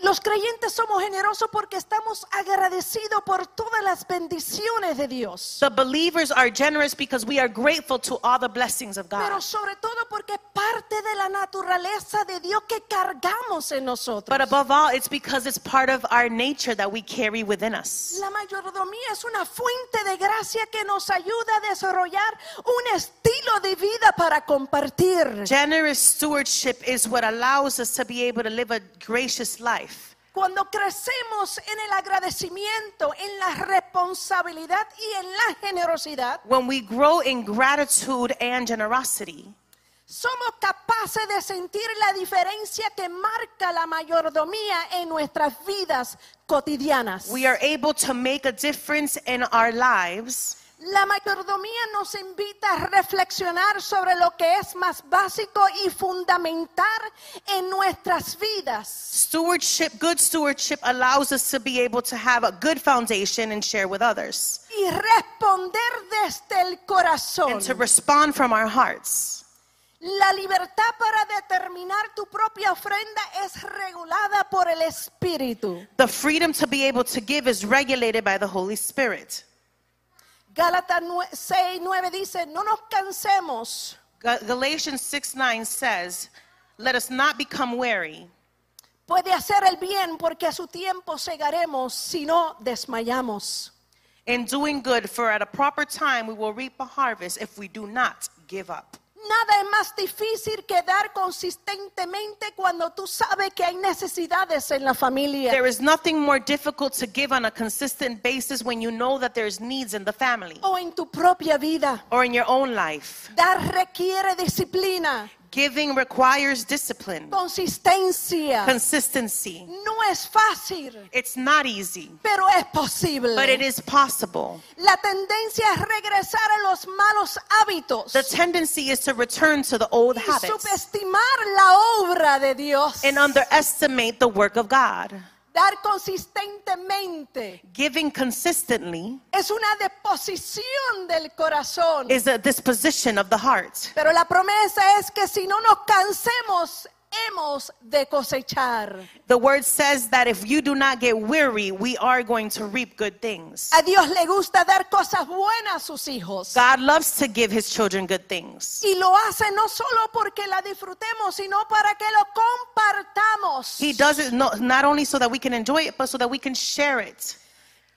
Speaker 1: Los creyentes somos generosos porque estamos agradecidos por todas las bendiciones de Dios.
Speaker 2: The believers are generous because we are grateful to all the blessings of
Speaker 1: Pero
Speaker 2: God.
Speaker 1: sobre todo porque es parte de la naturaleza de Dios que cargamos en nosotros.
Speaker 2: But above all, it's because it's part of our nature that we carry within us.
Speaker 1: La mayordomía es una fuente de gracia que nos ayuda a desarrollar un estilo de vida para compartir.
Speaker 2: Generous stewardship is what allows us to be able to live a gracious life.
Speaker 1: Cuando crecemos en el agradecimiento, en la responsabilidad y en la generosidad,
Speaker 2: When we grow in gratitude and generosity,
Speaker 1: somos capaces de sentir la diferencia que marca la mayordomía en nuestras vidas cotidianas.
Speaker 2: we are able to make a difference in our lives.
Speaker 1: La mayordomía nos invita a reflexionar sobre lo que es más básico y fundamental en nuestras vidas.
Speaker 2: Stewardship, good stewardship allows us to be able to have a good foundation and share with others
Speaker 1: y responder desde el corazón.
Speaker 2: and to respond from our hearts.
Speaker 1: La libertad para determinar tu propia ofrenda es regulada por el Espíritu.
Speaker 2: The freedom to be able to give is regulated by the Holy Spirit.
Speaker 1: Gálatas 6, 9 dice, no nos cansemos
Speaker 2: Ga- Galatians 6 9 says, Let us not become weary
Speaker 1: puede hacer el bien porque a su tiempo segaremos si no desmayamos.
Speaker 2: in doing good, for at a proper time we will reap a harvest if we do not give up.
Speaker 1: Nada es más difícil que dar consistentemente cuando tú sabes que hay necesidades en la familia.
Speaker 2: There is nothing more difficult to give on a consistent basis when you know that there's needs in the family
Speaker 1: o en tu propia vida.
Speaker 2: or in your own life.
Speaker 1: Dar requiere disciplina,
Speaker 2: Giving requires discipline,
Speaker 1: consistencia.
Speaker 2: consistency.
Speaker 1: No es fácil,
Speaker 2: It's not easy,
Speaker 1: pero es posible.
Speaker 2: but it is possible.
Speaker 1: La tendencia es regresar a los malos hábitos
Speaker 2: The tendency is to return to the old
Speaker 1: y
Speaker 2: habits
Speaker 1: subestimar la obra de Dios.
Speaker 2: and underestimate the work of God.
Speaker 1: Dar consistentemente
Speaker 2: Giving consistently
Speaker 1: es una deposición del corazón.
Speaker 2: is a disposition of the heart.
Speaker 1: Pero la promesa es que si no nos cansemos, hemos de cosechar.
Speaker 2: The word says that if you do not get weary, we are going to reap good things.
Speaker 1: A Dios le gusta dar cosas buenas a sus hijos.
Speaker 2: God loves to give his children good things.
Speaker 1: Y lo hace no solo porque la disfrutemos, sino para que lo compartamos.
Speaker 2: He does it not, not only so that we can enjoy it, but so that we can share it.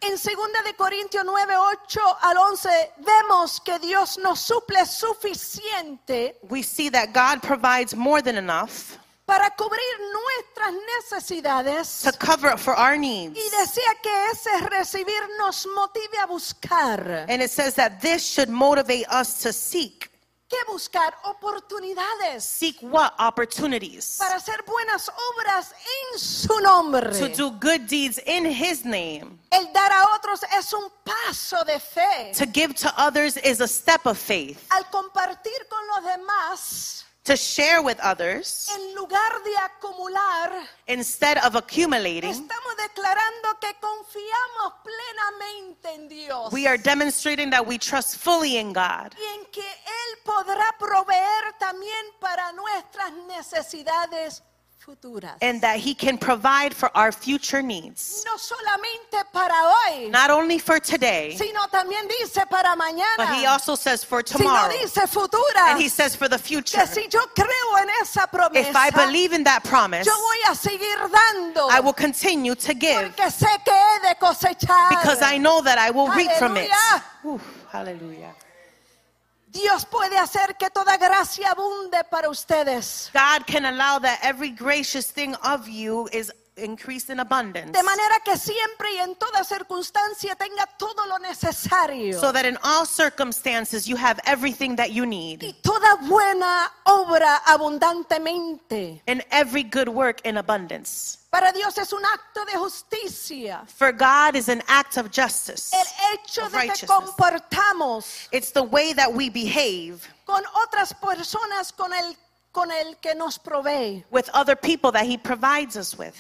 Speaker 1: En 2 de Corintios 9, 8 al 11 vemos que Dios nos suple suficiente
Speaker 2: We see that God provides more than enough
Speaker 1: para cubrir nuestras necesidades
Speaker 2: to cover for our needs.
Speaker 1: y desea que ese recibir nos motive a buscar.
Speaker 2: And it says that this should motivate us to seek.
Speaker 1: ¿Qué buscar? Oportunidades
Speaker 2: Seek what? Opportunities.
Speaker 1: para hacer buenas obras en su nombre.
Speaker 2: To do good deeds in his name.
Speaker 1: El dar a otros es un paso de fe.
Speaker 2: To give to others is a step of faith.
Speaker 1: Al compartir con los demás,
Speaker 2: To share with others
Speaker 1: en lugar de acumular,
Speaker 2: instead of accumulating.
Speaker 1: estamos declarando que confiamos plenamente en Dios
Speaker 2: We are demonstrating that we trust fully in God
Speaker 1: y en que Él podrá proveer también para nuestras necesidades futuras.
Speaker 2: and that he can provide for our future needs.
Speaker 1: no solamente para hoy,
Speaker 2: Not only for today,
Speaker 1: sino también dice para mañana.
Speaker 2: but he also says for
Speaker 1: sino
Speaker 2: tomorrow.
Speaker 1: dice futura.
Speaker 2: And he says for the future.
Speaker 1: que si yo creo en esa promesa,
Speaker 2: If I believe in that promise,
Speaker 1: yo voy a seguir dando.
Speaker 2: I will continue to give
Speaker 1: porque sé que he de cosechar.
Speaker 2: because I know that I will reap from it. Ooh, hallelujah.
Speaker 1: Dios puede hacer que toda gracia abunde para ustedes.
Speaker 2: God can allow that every gracious thing of you is increased in abundance.
Speaker 1: De manera que siempre y en toda circunstancia tenga todo lo necesario.
Speaker 2: So that in all circumstances you have everything that you
Speaker 1: y
Speaker 2: need.
Speaker 1: toda buena obra abundantemente.
Speaker 2: And every good work in abundance.
Speaker 1: Para Dios es un acto de justicia.
Speaker 2: For God is an act of justice.
Speaker 1: El hecho de que comportamos
Speaker 2: It's the way that we behave
Speaker 1: con otras personas con el, con el que nos provee.
Speaker 2: with other people that He provides us with.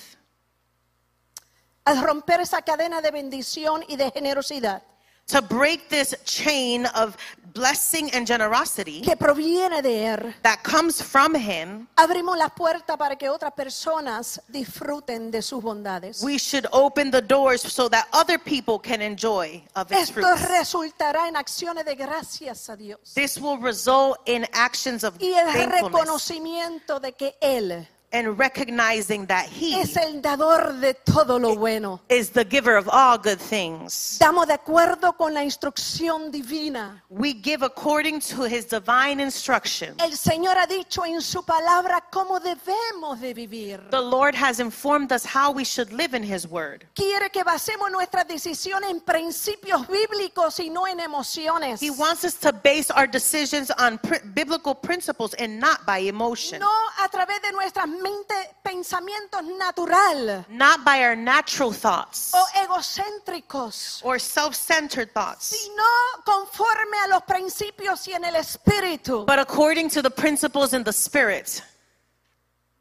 Speaker 1: Al romper esa cadena de bendición y de generosidad.
Speaker 2: to break this chain of blessing and generosity
Speaker 1: que proviene de Él,
Speaker 2: that comes from Him,
Speaker 1: abrimos la puerta para que otras personas disfruten de sus bondades.
Speaker 2: we should open the doors so that other people can enjoy of its
Speaker 1: Esto
Speaker 2: fruits.
Speaker 1: resultará en acciones de gracias a Dios
Speaker 2: This will result in actions of
Speaker 1: y el
Speaker 2: thankfulness
Speaker 1: reconocimiento de que Él
Speaker 2: and recognizing that He
Speaker 1: es el dador de todo lo bueno.
Speaker 2: is the giver of all good things.
Speaker 1: Estamos de acuerdo con la instrucción divina.
Speaker 2: We give according to His divine instruction.
Speaker 1: El Señor ha dicho en su palabra cómo debemos de vivir.
Speaker 2: The Lord has informed us how we should live in His Word.
Speaker 1: Quiere que basemos nuestras decisiones en principios bíblicos y no en emociones.
Speaker 2: He wants us to base our decisions on pr- biblical principles and not by emotion,
Speaker 1: No a través de nuestras mentes, pensamientos natural
Speaker 2: not by our natural thoughts
Speaker 1: o egocéntricos,
Speaker 2: or self centered thoughts,
Speaker 1: sino conforme a los principios y en el espíritu.
Speaker 2: but according to the principles in the Spirit.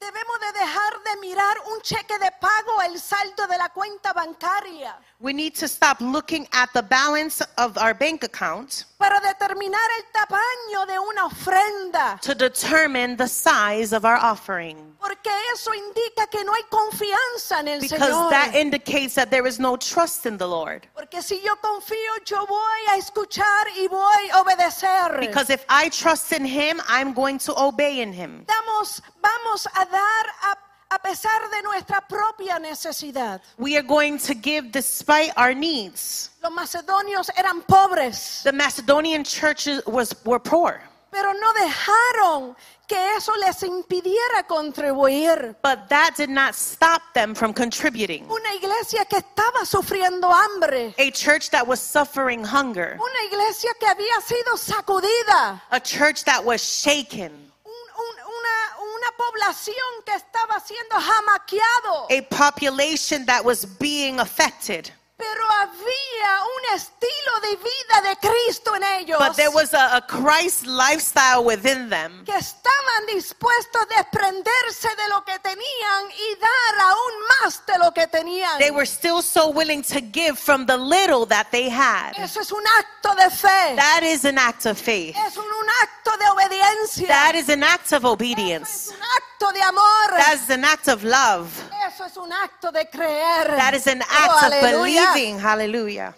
Speaker 1: Debemos de dejar de mirar un cheque de pago, el saldo de la cuenta bancaria,
Speaker 2: We need to stop looking at the balance of our bank account
Speaker 1: para determinar el tamaño de una ofrenda.
Speaker 2: to determine the size of our offering.
Speaker 1: Porque eso indica que no hay confianza en el
Speaker 2: Because
Speaker 1: Señor.
Speaker 2: that indicates that there is no trust in the Lord.
Speaker 1: Porque si yo confío, yo voy a escuchar y voy a obedecer.
Speaker 2: Because if I trust in Him, I'm going to obey in Him.
Speaker 1: Damos, vamos a dar a, a pesar de nuestra propia necesidad.
Speaker 2: We are going to give despite our needs.
Speaker 1: Los macedonios eran pobres,
Speaker 2: The Macedonian churches was, were poor,
Speaker 1: pero no dejaron que eso les impidiera contribuir.
Speaker 2: but that did not stop them from contributing.
Speaker 1: Una iglesia que estaba sufriendo hambre.
Speaker 2: A church that was suffering hunger,
Speaker 1: Una iglesia que había sido sacudida.
Speaker 2: a church that was shaken,
Speaker 1: una, población que estaba siendo jamaqueado.
Speaker 2: a population that was being affected.
Speaker 1: Pero había un estilo de vida de Cristo en ellos.
Speaker 2: But there was a, a Christ lifestyle within them
Speaker 1: que estaban dispuestos a desprenderse de lo que tenían y dar aún más de lo que tenían.
Speaker 2: they were still so willing to give from the little that they had.
Speaker 1: Eso es un acto de fe.
Speaker 2: That is an act of faith.
Speaker 1: es un, un acto de obediencia.
Speaker 2: That is an act of
Speaker 1: Eso es
Speaker 2: obedience.
Speaker 1: un acto de amor.
Speaker 2: That is an act of love.
Speaker 1: Eso es un acto de creer.
Speaker 2: That is an
Speaker 1: Oh,
Speaker 2: act of
Speaker 1: aleluya.
Speaker 2: Believing. Hallelujah.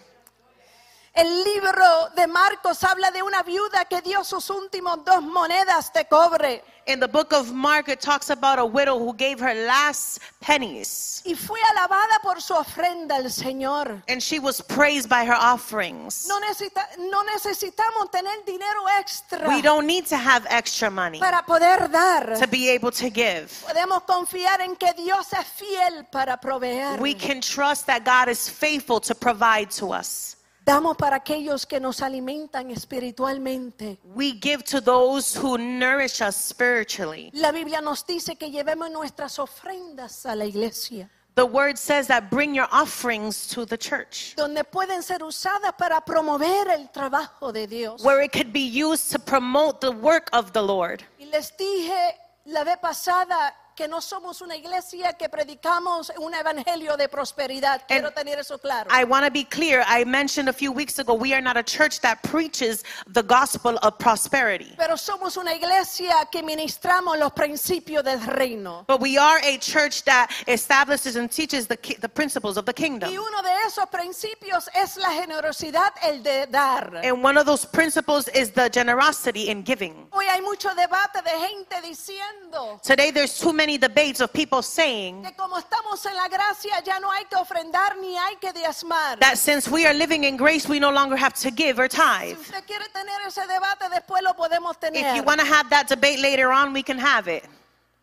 Speaker 1: El libro de Marcos habla de una viuda que dio sus últimos dos monedas de cobre
Speaker 2: In the book of Mark, it talks about a widow who gave her last pennies.
Speaker 1: y fue alabada por su ofrenda al Señor.
Speaker 2: And she was praised by her offerings.
Speaker 1: No, necesita- no necesitamos tener dinero extra
Speaker 2: We don't need to have extra money
Speaker 1: para poder dar.
Speaker 2: to be able to give.
Speaker 1: Podemos confiar en que Dios es fiel para proveer.
Speaker 2: We can trust that God is faithful to provide to us.
Speaker 1: Damos para aquellos que nos alimentan espiritualmente.
Speaker 2: We give to those who nourish us spiritually.
Speaker 1: La Biblia nos dice que llevemos nuestras ofrendas a la iglesia,
Speaker 2: The word says that bring your offerings to the church,
Speaker 1: donde pueden ser usadas para promover el trabajo de Dios.
Speaker 2: where it could be used to promote the work of the Lord.
Speaker 1: Y les dije la vez pasada que no somos una iglesia que predicamos un evangelio de prosperidad. Quiero tener eso claro.
Speaker 2: I want to be clear. I mentioned a few weeks ago, we are not a church that preaches the gospel of prosperity,
Speaker 1: Pero somos una iglesia que ministramos los principios del reino.
Speaker 2: but we are a church that establishes and teaches the, the principles of the kingdom.
Speaker 1: Y uno de esos principios es la generosidad, el de dar.
Speaker 2: And one of those principles is the generosity in giving.
Speaker 1: Hoy hay mucho debate de gente diciendo
Speaker 2: Today, there's too many debates of people saying
Speaker 1: que como estamos en la gracia ya no hay que ofrendar ni hay que diezmar.
Speaker 2: that since we are living in grace, we no longer have to give or
Speaker 1: Si
Speaker 2: tithe.
Speaker 1: usted quiere tener ese debate, después lo podemos
Speaker 2: If you want to have that debate later on, we can have it.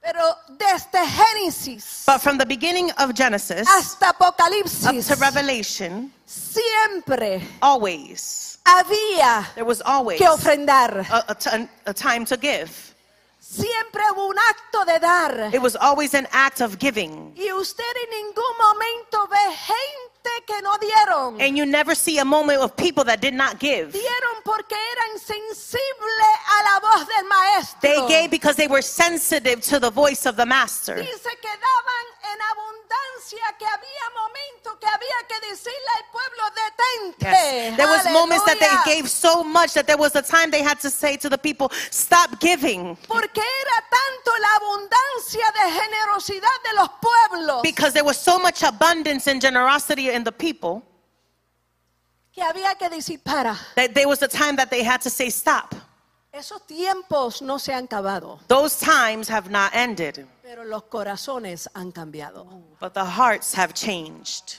Speaker 1: Pero desde Génesis
Speaker 2: But from the beginning of Genesis
Speaker 1: hasta
Speaker 2: up to Revelation,
Speaker 1: siempre
Speaker 2: always,
Speaker 1: había
Speaker 2: there was always
Speaker 1: que ofrendar.
Speaker 2: a, a a time to give.
Speaker 1: Siempre hubo un acto de dar.
Speaker 2: It was always an act of giving.
Speaker 1: Y usted en ningún momento ve gente que no dieron.
Speaker 2: And you never see a moment of people that did not give.
Speaker 1: Dieron porque eran sensibles a la voz del maestro.
Speaker 2: They gave because they were sensitive to the voice of the master.
Speaker 1: Dice que daban en abundancia, que había momentos que había que decirle al pueblo detente.
Speaker 2: Yes. There was moments that they gave so much that there was a time they had to say to the people, stop giving.
Speaker 1: Porque era tanto la abundancia de generosidad de los pueblos
Speaker 2: Because there was so much abundance and generosity in the people
Speaker 1: que había que decir para.
Speaker 2: that there was a time that they had to say stop.
Speaker 1: Esos tiempos no se han acabado,
Speaker 2: Those times have not ended,
Speaker 1: pero los corazones han cambiado.
Speaker 2: but the hearts have changed.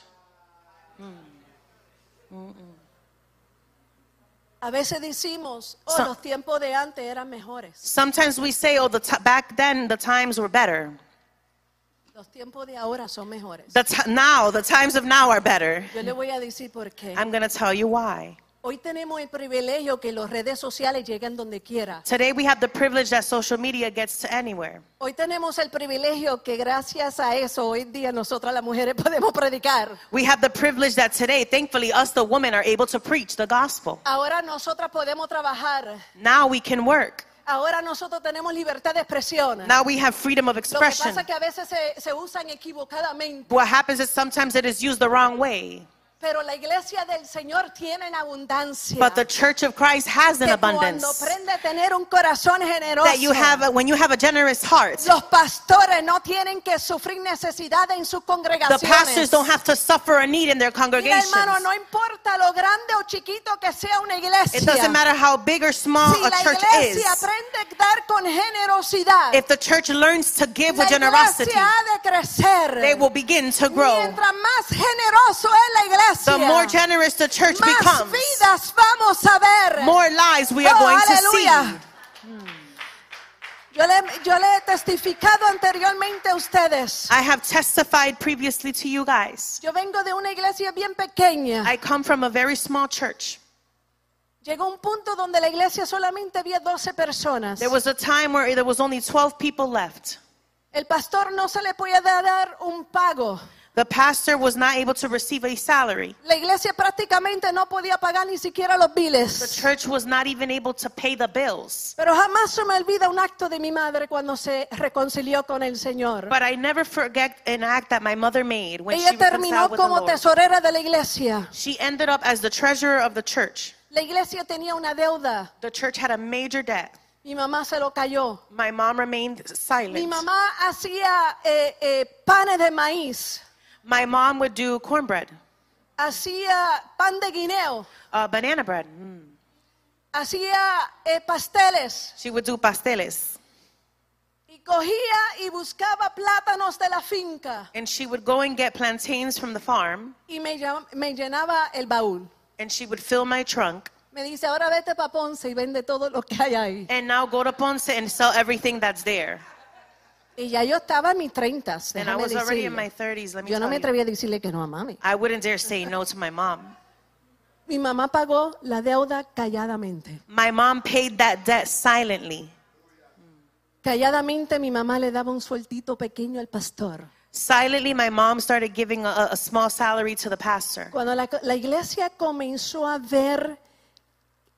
Speaker 1: A veces decimos, oh, los tiempos de antes eran mejores.
Speaker 2: Sometimes we say, oh, the t- back then the times were better.
Speaker 1: Los tiempos de ahora son mejores.
Speaker 2: The now, the times of now are better.
Speaker 1: Yo le voy a decir por qué.
Speaker 2: I'm going to tell you why.
Speaker 1: Hoy tenemos el privilegio que las redes sociales lleguen donde quiera.
Speaker 2: Today we have the privilege that social media gets to anywhere.
Speaker 1: Hoy tenemos el privilegio que gracias a eso hoy día nosotras las mujeres podemos predicar.
Speaker 2: We have the privilege that today, thankfully, us the women are able to preach the gospel.
Speaker 1: Ahora nosotras podemos trabajar.
Speaker 2: Now we can work.
Speaker 1: Ahora nosotros tenemos libertad de expresión.
Speaker 2: Now we have freedom of
Speaker 1: Lo que
Speaker 2: expression.
Speaker 1: pasa es que a veces se, se usan equivocadamente.
Speaker 2: What happens is sometimes it is used the wrong way.
Speaker 1: Pero la iglesia del Señor tiene en abundancia.
Speaker 2: But the church of Christ has an abundance.
Speaker 1: cuando aprende a tener un corazón generoso,
Speaker 2: That you have, a- when you have a generous heart,
Speaker 1: los pastores no tienen que sufrir necesidad en sus
Speaker 2: the
Speaker 1: congregaciones.
Speaker 2: pastors don't have to suffer a need in their
Speaker 1: Mira,
Speaker 2: congregations.
Speaker 1: hermano, no importa lo grande o chiquito que sea una iglesia.
Speaker 2: It doesn't matter how big or small
Speaker 1: si
Speaker 2: a
Speaker 1: la
Speaker 2: church is.
Speaker 1: iglesia aprende a dar con generosidad,
Speaker 2: If the church learns to give
Speaker 1: la
Speaker 2: with generosity,
Speaker 1: iglesia ha de crecer.
Speaker 2: they will begin to grow.
Speaker 1: Mientras más generoso es la iglesia,
Speaker 2: The more generous the church
Speaker 1: más
Speaker 2: becomes,
Speaker 1: vidas vamos a ver.
Speaker 2: more lives we are
Speaker 1: Oh,
Speaker 2: going to see.
Speaker 1: Yo le, yo le he testificado anteriormente a ustedes.
Speaker 2: I have testified previously to you guys.
Speaker 1: Yo vengo de una iglesia bien pequeña.
Speaker 2: I come from a very small church.
Speaker 1: Llegó un punto donde la iglesia solamente había 12 personas.
Speaker 2: There was a time where there was only 12 people left.
Speaker 1: El pastor no se le podía dar un pago.
Speaker 2: The pastor was not able to receive a salary.
Speaker 1: La iglesia prácticamente no podía pagar ni siquiera los
Speaker 2: The
Speaker 1: biles.
Speaker 2: church was not even able to pay the bills.
Speaker 1: Pero jamás se me olvida un acto de mi madre cuando se reconcilió con el Señor.
Speaker 2: But I never forget an act that my mother made when
Speaker 1: Ella
Speaker 2: she
Speaker 1: terminó
Speaker 2: reconciled with the
Speaker 1: como
Speaker 2: Lord.
Speaker 1: tesorera de la iglesia.
Speaker 2: She ended up as the treasurer of the church.
Speaker 1: La iglesia tenía una deuda.
Speaker 2: The church had a major debt.
Speaker 1: Mi mamá se lo cayó.
Speaker 2: My mom remained
Speaker 1: Mi
Speaker 2: silent.
Speaker 1: mamá hacía eh, eh, panes de maíz,
Speaker 2: My mom would do cornbread,
Speaker 1: hacía pan de guineo,
Speaker 2: uh, banana bread. Mm.
Speaker 1: hacía eh, pasteles
Speaker 2: She would do pasteles.
Speaker 1: y cogía y buscaba plátanos de la finca
Speaker 2: And she would go and get plantains from the farm.
Speaker 1: y me, me llenaba el baúl.
Speaker 2: And she would fill my trunk.
Speaker 1: Me dice, ahora vete para Ponce y vende todo lo que hay ahí.
Speaker 2: And now go to Ponce and sell everything that's there.
Speaker 1: Y ya yo estaba en mis treintas.
Speaker 2: And I
Speaker 1: déjame
Speaker 2: was already in
Speaker 1: decirle.
Speaker 2: my 30s, let me
Speaker 1: Yo no
Speaker 2: tell
Speaker 1: me
Speaker 2: you.
Speaker 1: atreví a decirle que no a mami.
Speaker 2: I wouldn't dare say no to my mom.
Speaker 1: Mi mamá pagó la deuda calladamente.
Speaker 2: My mom paid that debt silently.
Speaker 1: Calladamente mi mamá le daba un sueltito pequeño al pastor.
Speaker 2: Silently, my mom started giving a, a small salary to the pastor.
Speaker 1: Cuando la, la iglesia comenzó a ver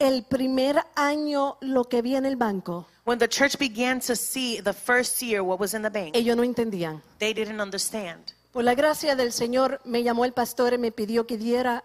Speaker 1: el primer año lo que vi en el banco,
Speaker 2: When the church began to see the first year what was in the bank,
Speaker 1: ellos no entendían.
Speaker 2: they didn't understand.
Speaker 1: Por la gracia del Señor me llamó el pastor y me pidió que diera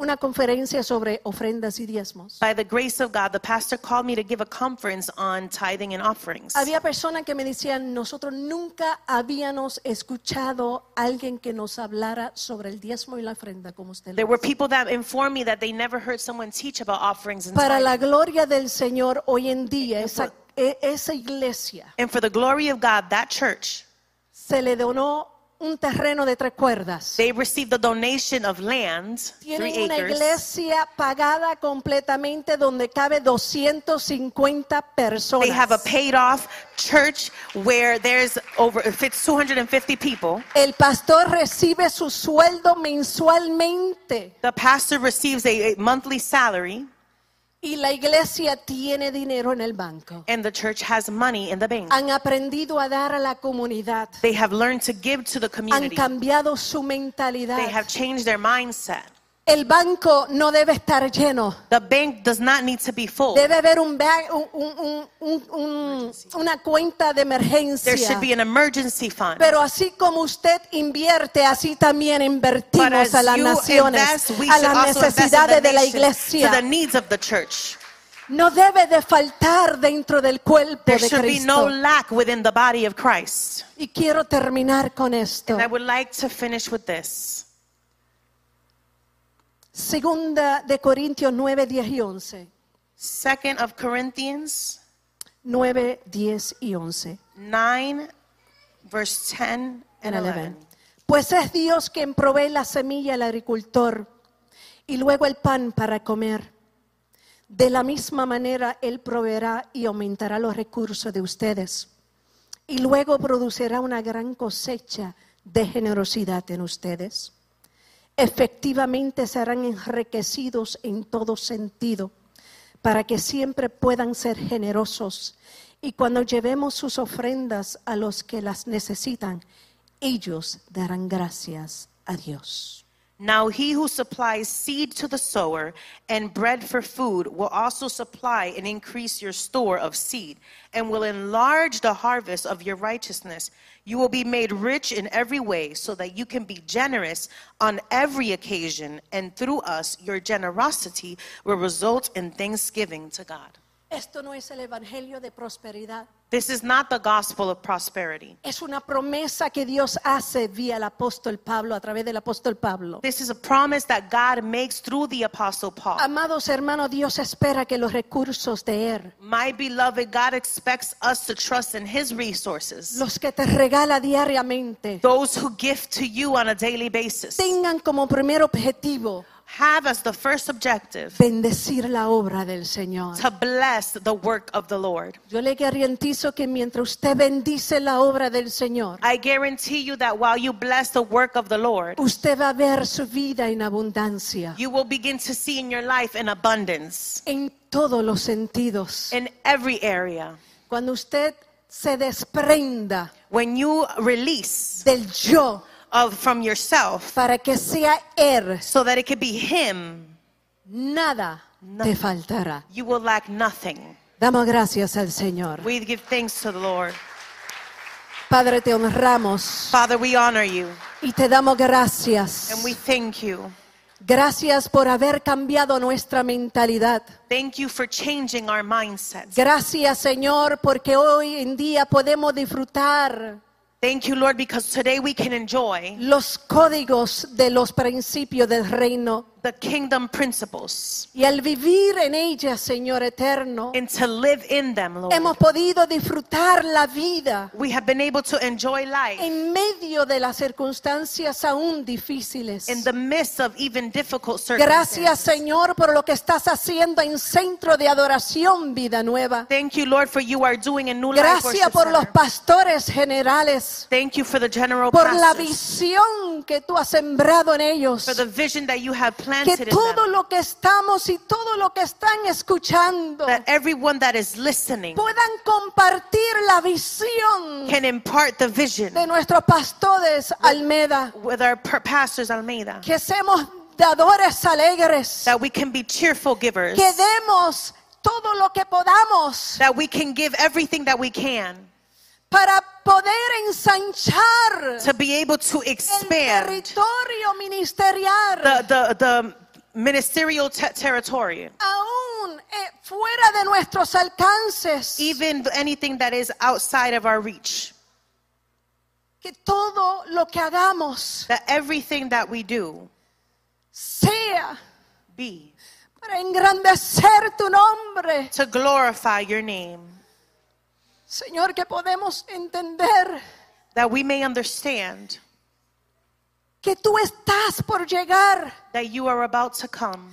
Speaker 1: una conferencia sobre ofrendas y diezmos.
Speaker 2: By the grace of God, the pastor called me to give a conference on tithing and offerings.
Speaker 1: Había personas que me decían, nosotros nunca habíamos escuchado a alguien que nos hablara sobre el diezmo y la ofrenda como usted.
Speaker 2: There were
Speaker 1: hace".
Speaker 2: people that informed me that they never heard someone teach about offerings and
Speaker 1: Para
Speaker 2: tithing.
Speaker 1: la gloria del Señor, hoy en día, esa, e- esa iglesia
Speaker 2: And for the glory of God, that church,
Speaker 1: se le donó un terreno de tres cuerdas.
Speaker 2: they received the donation of land, three
Speaker 1: Tienen una
Speaker 2: acres.
Speaker 1: iglesia pagada completamente donde cabe 250 personas.
Speaker 2: They have a paid off church where there's over, it fits 250 people.
Speaker 1: El pastor recibe su sueldo mensualmente
Speaker 2: The pastor receives a, a monthly salary,
Speaker 1: y la iglesia tiene dinero en el banco.
Speaker 2: and the church has money in the bank.
Speaker 1: Han aprendido a dar a la comunidad.
Speaker 2: They have learned to give to the
Speaker 1: Han
Speaker 2: community.
Speaker 1: cambiado su mentalidad.
Speaker 2: They have changed their mindset.
Speaker 1: El banco no debe estar lleno.
Speaker 2: The bank does not need to be full.
Speaker 1: Debe haber un un- un- un- un- una cuenta de
Speaker 2: There
Speaker 1: emergencia.
Speaker 2: should be an emergency fund.
Speaker 1: Pero así como usted invierte, así también invertimos a las naciones,
Speaker 2: invest,
Speaker 1: a las necesidades de la
Speaker 2: nation, to the
Speaker 1: iglesia.
Speaker 2: needs of the church.
Speaker 1: No debe de faltar dentro del cuerpo
Speaker 2: There
Speaker 1: de
Speaker 2: should be no
Speaker 1: Cristo.
Speaker 2: lack within the body of Christ.
Speaker 1: Y quiero terminar con esto.
Speaker 2: And I would like to finish with this.
Speaker 1: Segunda de Corintios 9, 10 y 11.
Speaker 2: Second of Corinthians
Speaker 1: 9, 10 y 11.
Speaker 2: 9, verse 10 and
Speaker 1: and
Speaker 2: 11.
Speaker 1: 11. Pues es Dios quien provee la semilla al agricultor y luego el pan para comer. De la misma manera, Él proveerá y aumentará los recursos de ustedes. Y luego producirá una gran cosecha de generosidad en ustedes. Efectivamente serán enriquecidos en todo sentido para que siempre puedan ser generosos. Y cuando llevemos sus ofrendas a los que las necesitan, ellos darán gracias a Dios.
Speaker 2: Now he who supplies seed to the sower and bread for food will also supply and increase your store of seed and will enlarge the harvest of your righteousness. You will be made rich in every way so that you can be generous on every occasion, and through us, your generosity will result in thanksgiving to God.
Speaker 1: Esto no es el Evangelio de prosperidad.
Speaker 2: This is not the gospel of prosperity.
Speaker 1: Es una promesa que Dios hace vía el apóstol Pablo, a través del apóstol Pablo.
Speaker 2: This is a promise that God makes through the apostle Paul.
Speaker 1: Amados hermanos, Dios espera que los recursos de Él,
Speaker 2: My beloved, God expects us to trust in His resources.
Speaker 1: los que te regala diariamente,
Speaker 2: Those who give to you on a daily basis
Speaker 1: tengan como primer objetivo
Speaker 2: have as the first objective
Speaker 1: bendecir la obra del Señor.
Speaker 2: to bless the work of the Lord.
Speaker 1: Yo le garantizo que mientras usted bendice la obra del Señor,
Speaker 2: I guarantee you that while you bless the work of the Lord,
Speaker 1: usted va a ver su vida en abundancia,
Speaker 2: you will begin to see in your life in abundance
Speaker 1: en todos los sentidos.
Speaker 2: in every area.
Speaker 1: Cuando usted se desprenda
Speaker 2: When you release
Speaker 1: del yo
Speaker 2: of from yourself
Speaker 1: para que sea Él,
Speaker 2: so that it could be Him,
Speaker 1: nada te faltará.
Speaker 2: you will lack nothing.
Speaker 1: Damos gracias al Señor.
Speaker 2: We give thanks to the Lord.
Speaker 1: Padre, te honramos
Speaker 2: Father, we honor you
Speaker 1: y te damos gracias.
Speaker 2: and we thank you.
Speaker 1: Gracias por haber cambiado nuestra mentalidad.
Speaker 2: Thank you for changing our mindsets.
Speaker 1: Gracias, Señor, porque hoy en día podemos disfrutar
Speaker 2: Thank you, Lord, because today we can enjoy
Speaker 1: los códigos de los principios del reino
Speaker 2: the kingdom principles
Speaker 1: y al vivir en ellas, Señor eterno,
Speaker 2: and to live in them, Lord.
Speaker 1: hemos podido disfrutar la vida
Speaker 2: We have been able to enjoy life
Speaker 1: en medio de las circunstancias aún difíciles.
Speaker 2: in the midst of even difficult
Speaker 1: Gracias,
Speaker 2: circumstances.
Speaker 1: Señor, por lo que estás haciendo en Centro de Adoración Vida Nueva.
Speaker 2: Thank you, Lord, for you are doing a new life
Speaker 1: Gracias
Speaker 2: worship
Speaker 1: por los pastores generales,
Speaker 2: Thank you for the general
Speaker 1: por la visión que tú has sembrado en ellos.
Speaker 2: for the vision that you have planted in
Speaker 1: todo lo que estamos y todo lo que están escuchando
Speaker 2: That everyone that is listening
Speaker 1: puedan compartir la visión
Speaker 2: can impart the vision
Speaker 1: de nuestros pastores Almeda.
Speaker 2: with our pastors Almeida.
Speaker 1: Que seamos dadores alegres.
Speaker 2: That we can be cheerful givers.
Speaker 1: Que demos todo lo que podamos
Speaker 2: That we can give everything that we can
Speaker 1: para poder ensanchar
Speaker 2: to be able to
Speaker 1: el
Speaker 2: expand
Speaker 1: territorio ministerial
Speaker 2: the, the, the ministerial te- territory.
Speaker 1: aún eh, fuera de nuestros alcances.
Speaker 2: Even anything that is outside of our reach.
Speaker 1: Que todo lo que hagamos
Speaker 2: That everything that we do
Speaker 1: sea
Speaker 2: be
Speaker 1: para engrandecer tu nombre.
Speaker 2: to glorify your name.
Speaker 1: Señor, que podemos entender
Speaker 2: That we may understand
Speaker 1: que tú estás por llegar
Speaker 2: that you are about to come.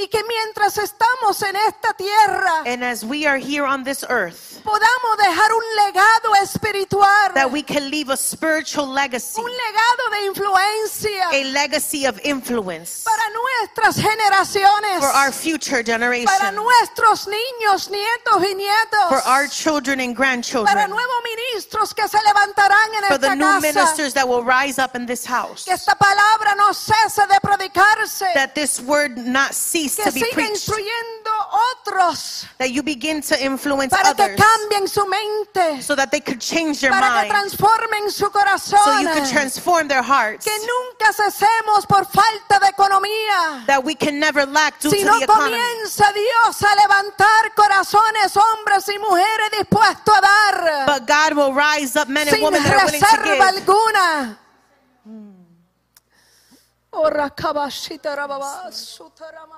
Speaker 1: Y que mientras estamos en esta tierra,
Speaker 2: And as we are here on this earth,
Speaker 1: podamos dejar un legado espiritual,
Speaker 2: that we can leave a spiritual legacy,
Speaker 1: un legado de influencia
Speaker 2: a legacy of influence
Speaker 1: para nuestras generaciones,
Speaker 2: for our future
Speaker 1: para
Speaker 2: generation,
Speaker 1: nuestros niños, nietos y nietos,
Speaker 2: for our children and
Speaker 1: para
Speaker 2: grandchildren,
Speaker 1: nuevos ministros que se levantarán en
Speaker 2: for the new
Speaker 1: casa.
Speaker 2: ministers that will rise up in this house.
Speaker 1: Que esta palabra no cese de predicarse,
Speaker 2: That this word not cease
Speaker 1: que
Speaker 2: to be
Speaker 1: siga
Speaker 2: preached.
Speaker 1: instruyendo otros
Speaker 2: That you begin to influence
Speaker 1: para que
Speaker 2: others
Speaker 1: cambien su mente,
Speaker 2: so that they could change their
Speaker 1: para que
Speaker 2: mind,
Speaker 1: transformen su
Speaker 2: so
Speaker 1: corazón.
Speaker 2: you could transform their hearts.
Speaker 1: Que nunca cesemos por falta de economía.
Speaker 2: That we can never lack due to
Speaker 1: Sino
Speaker 2: the economy.
Speaker 1: comienza Dios a levantar corazones, hombres y mujeres dispuestos a dar
Speaker 2: But God will rise up men and
Speaker 1: sin
Speaker 2: women that are willing to
Speaker 1: reserva
Speaker 2: give.
Speaker 1: alguna. Oh, rakabashita rababa, sutarama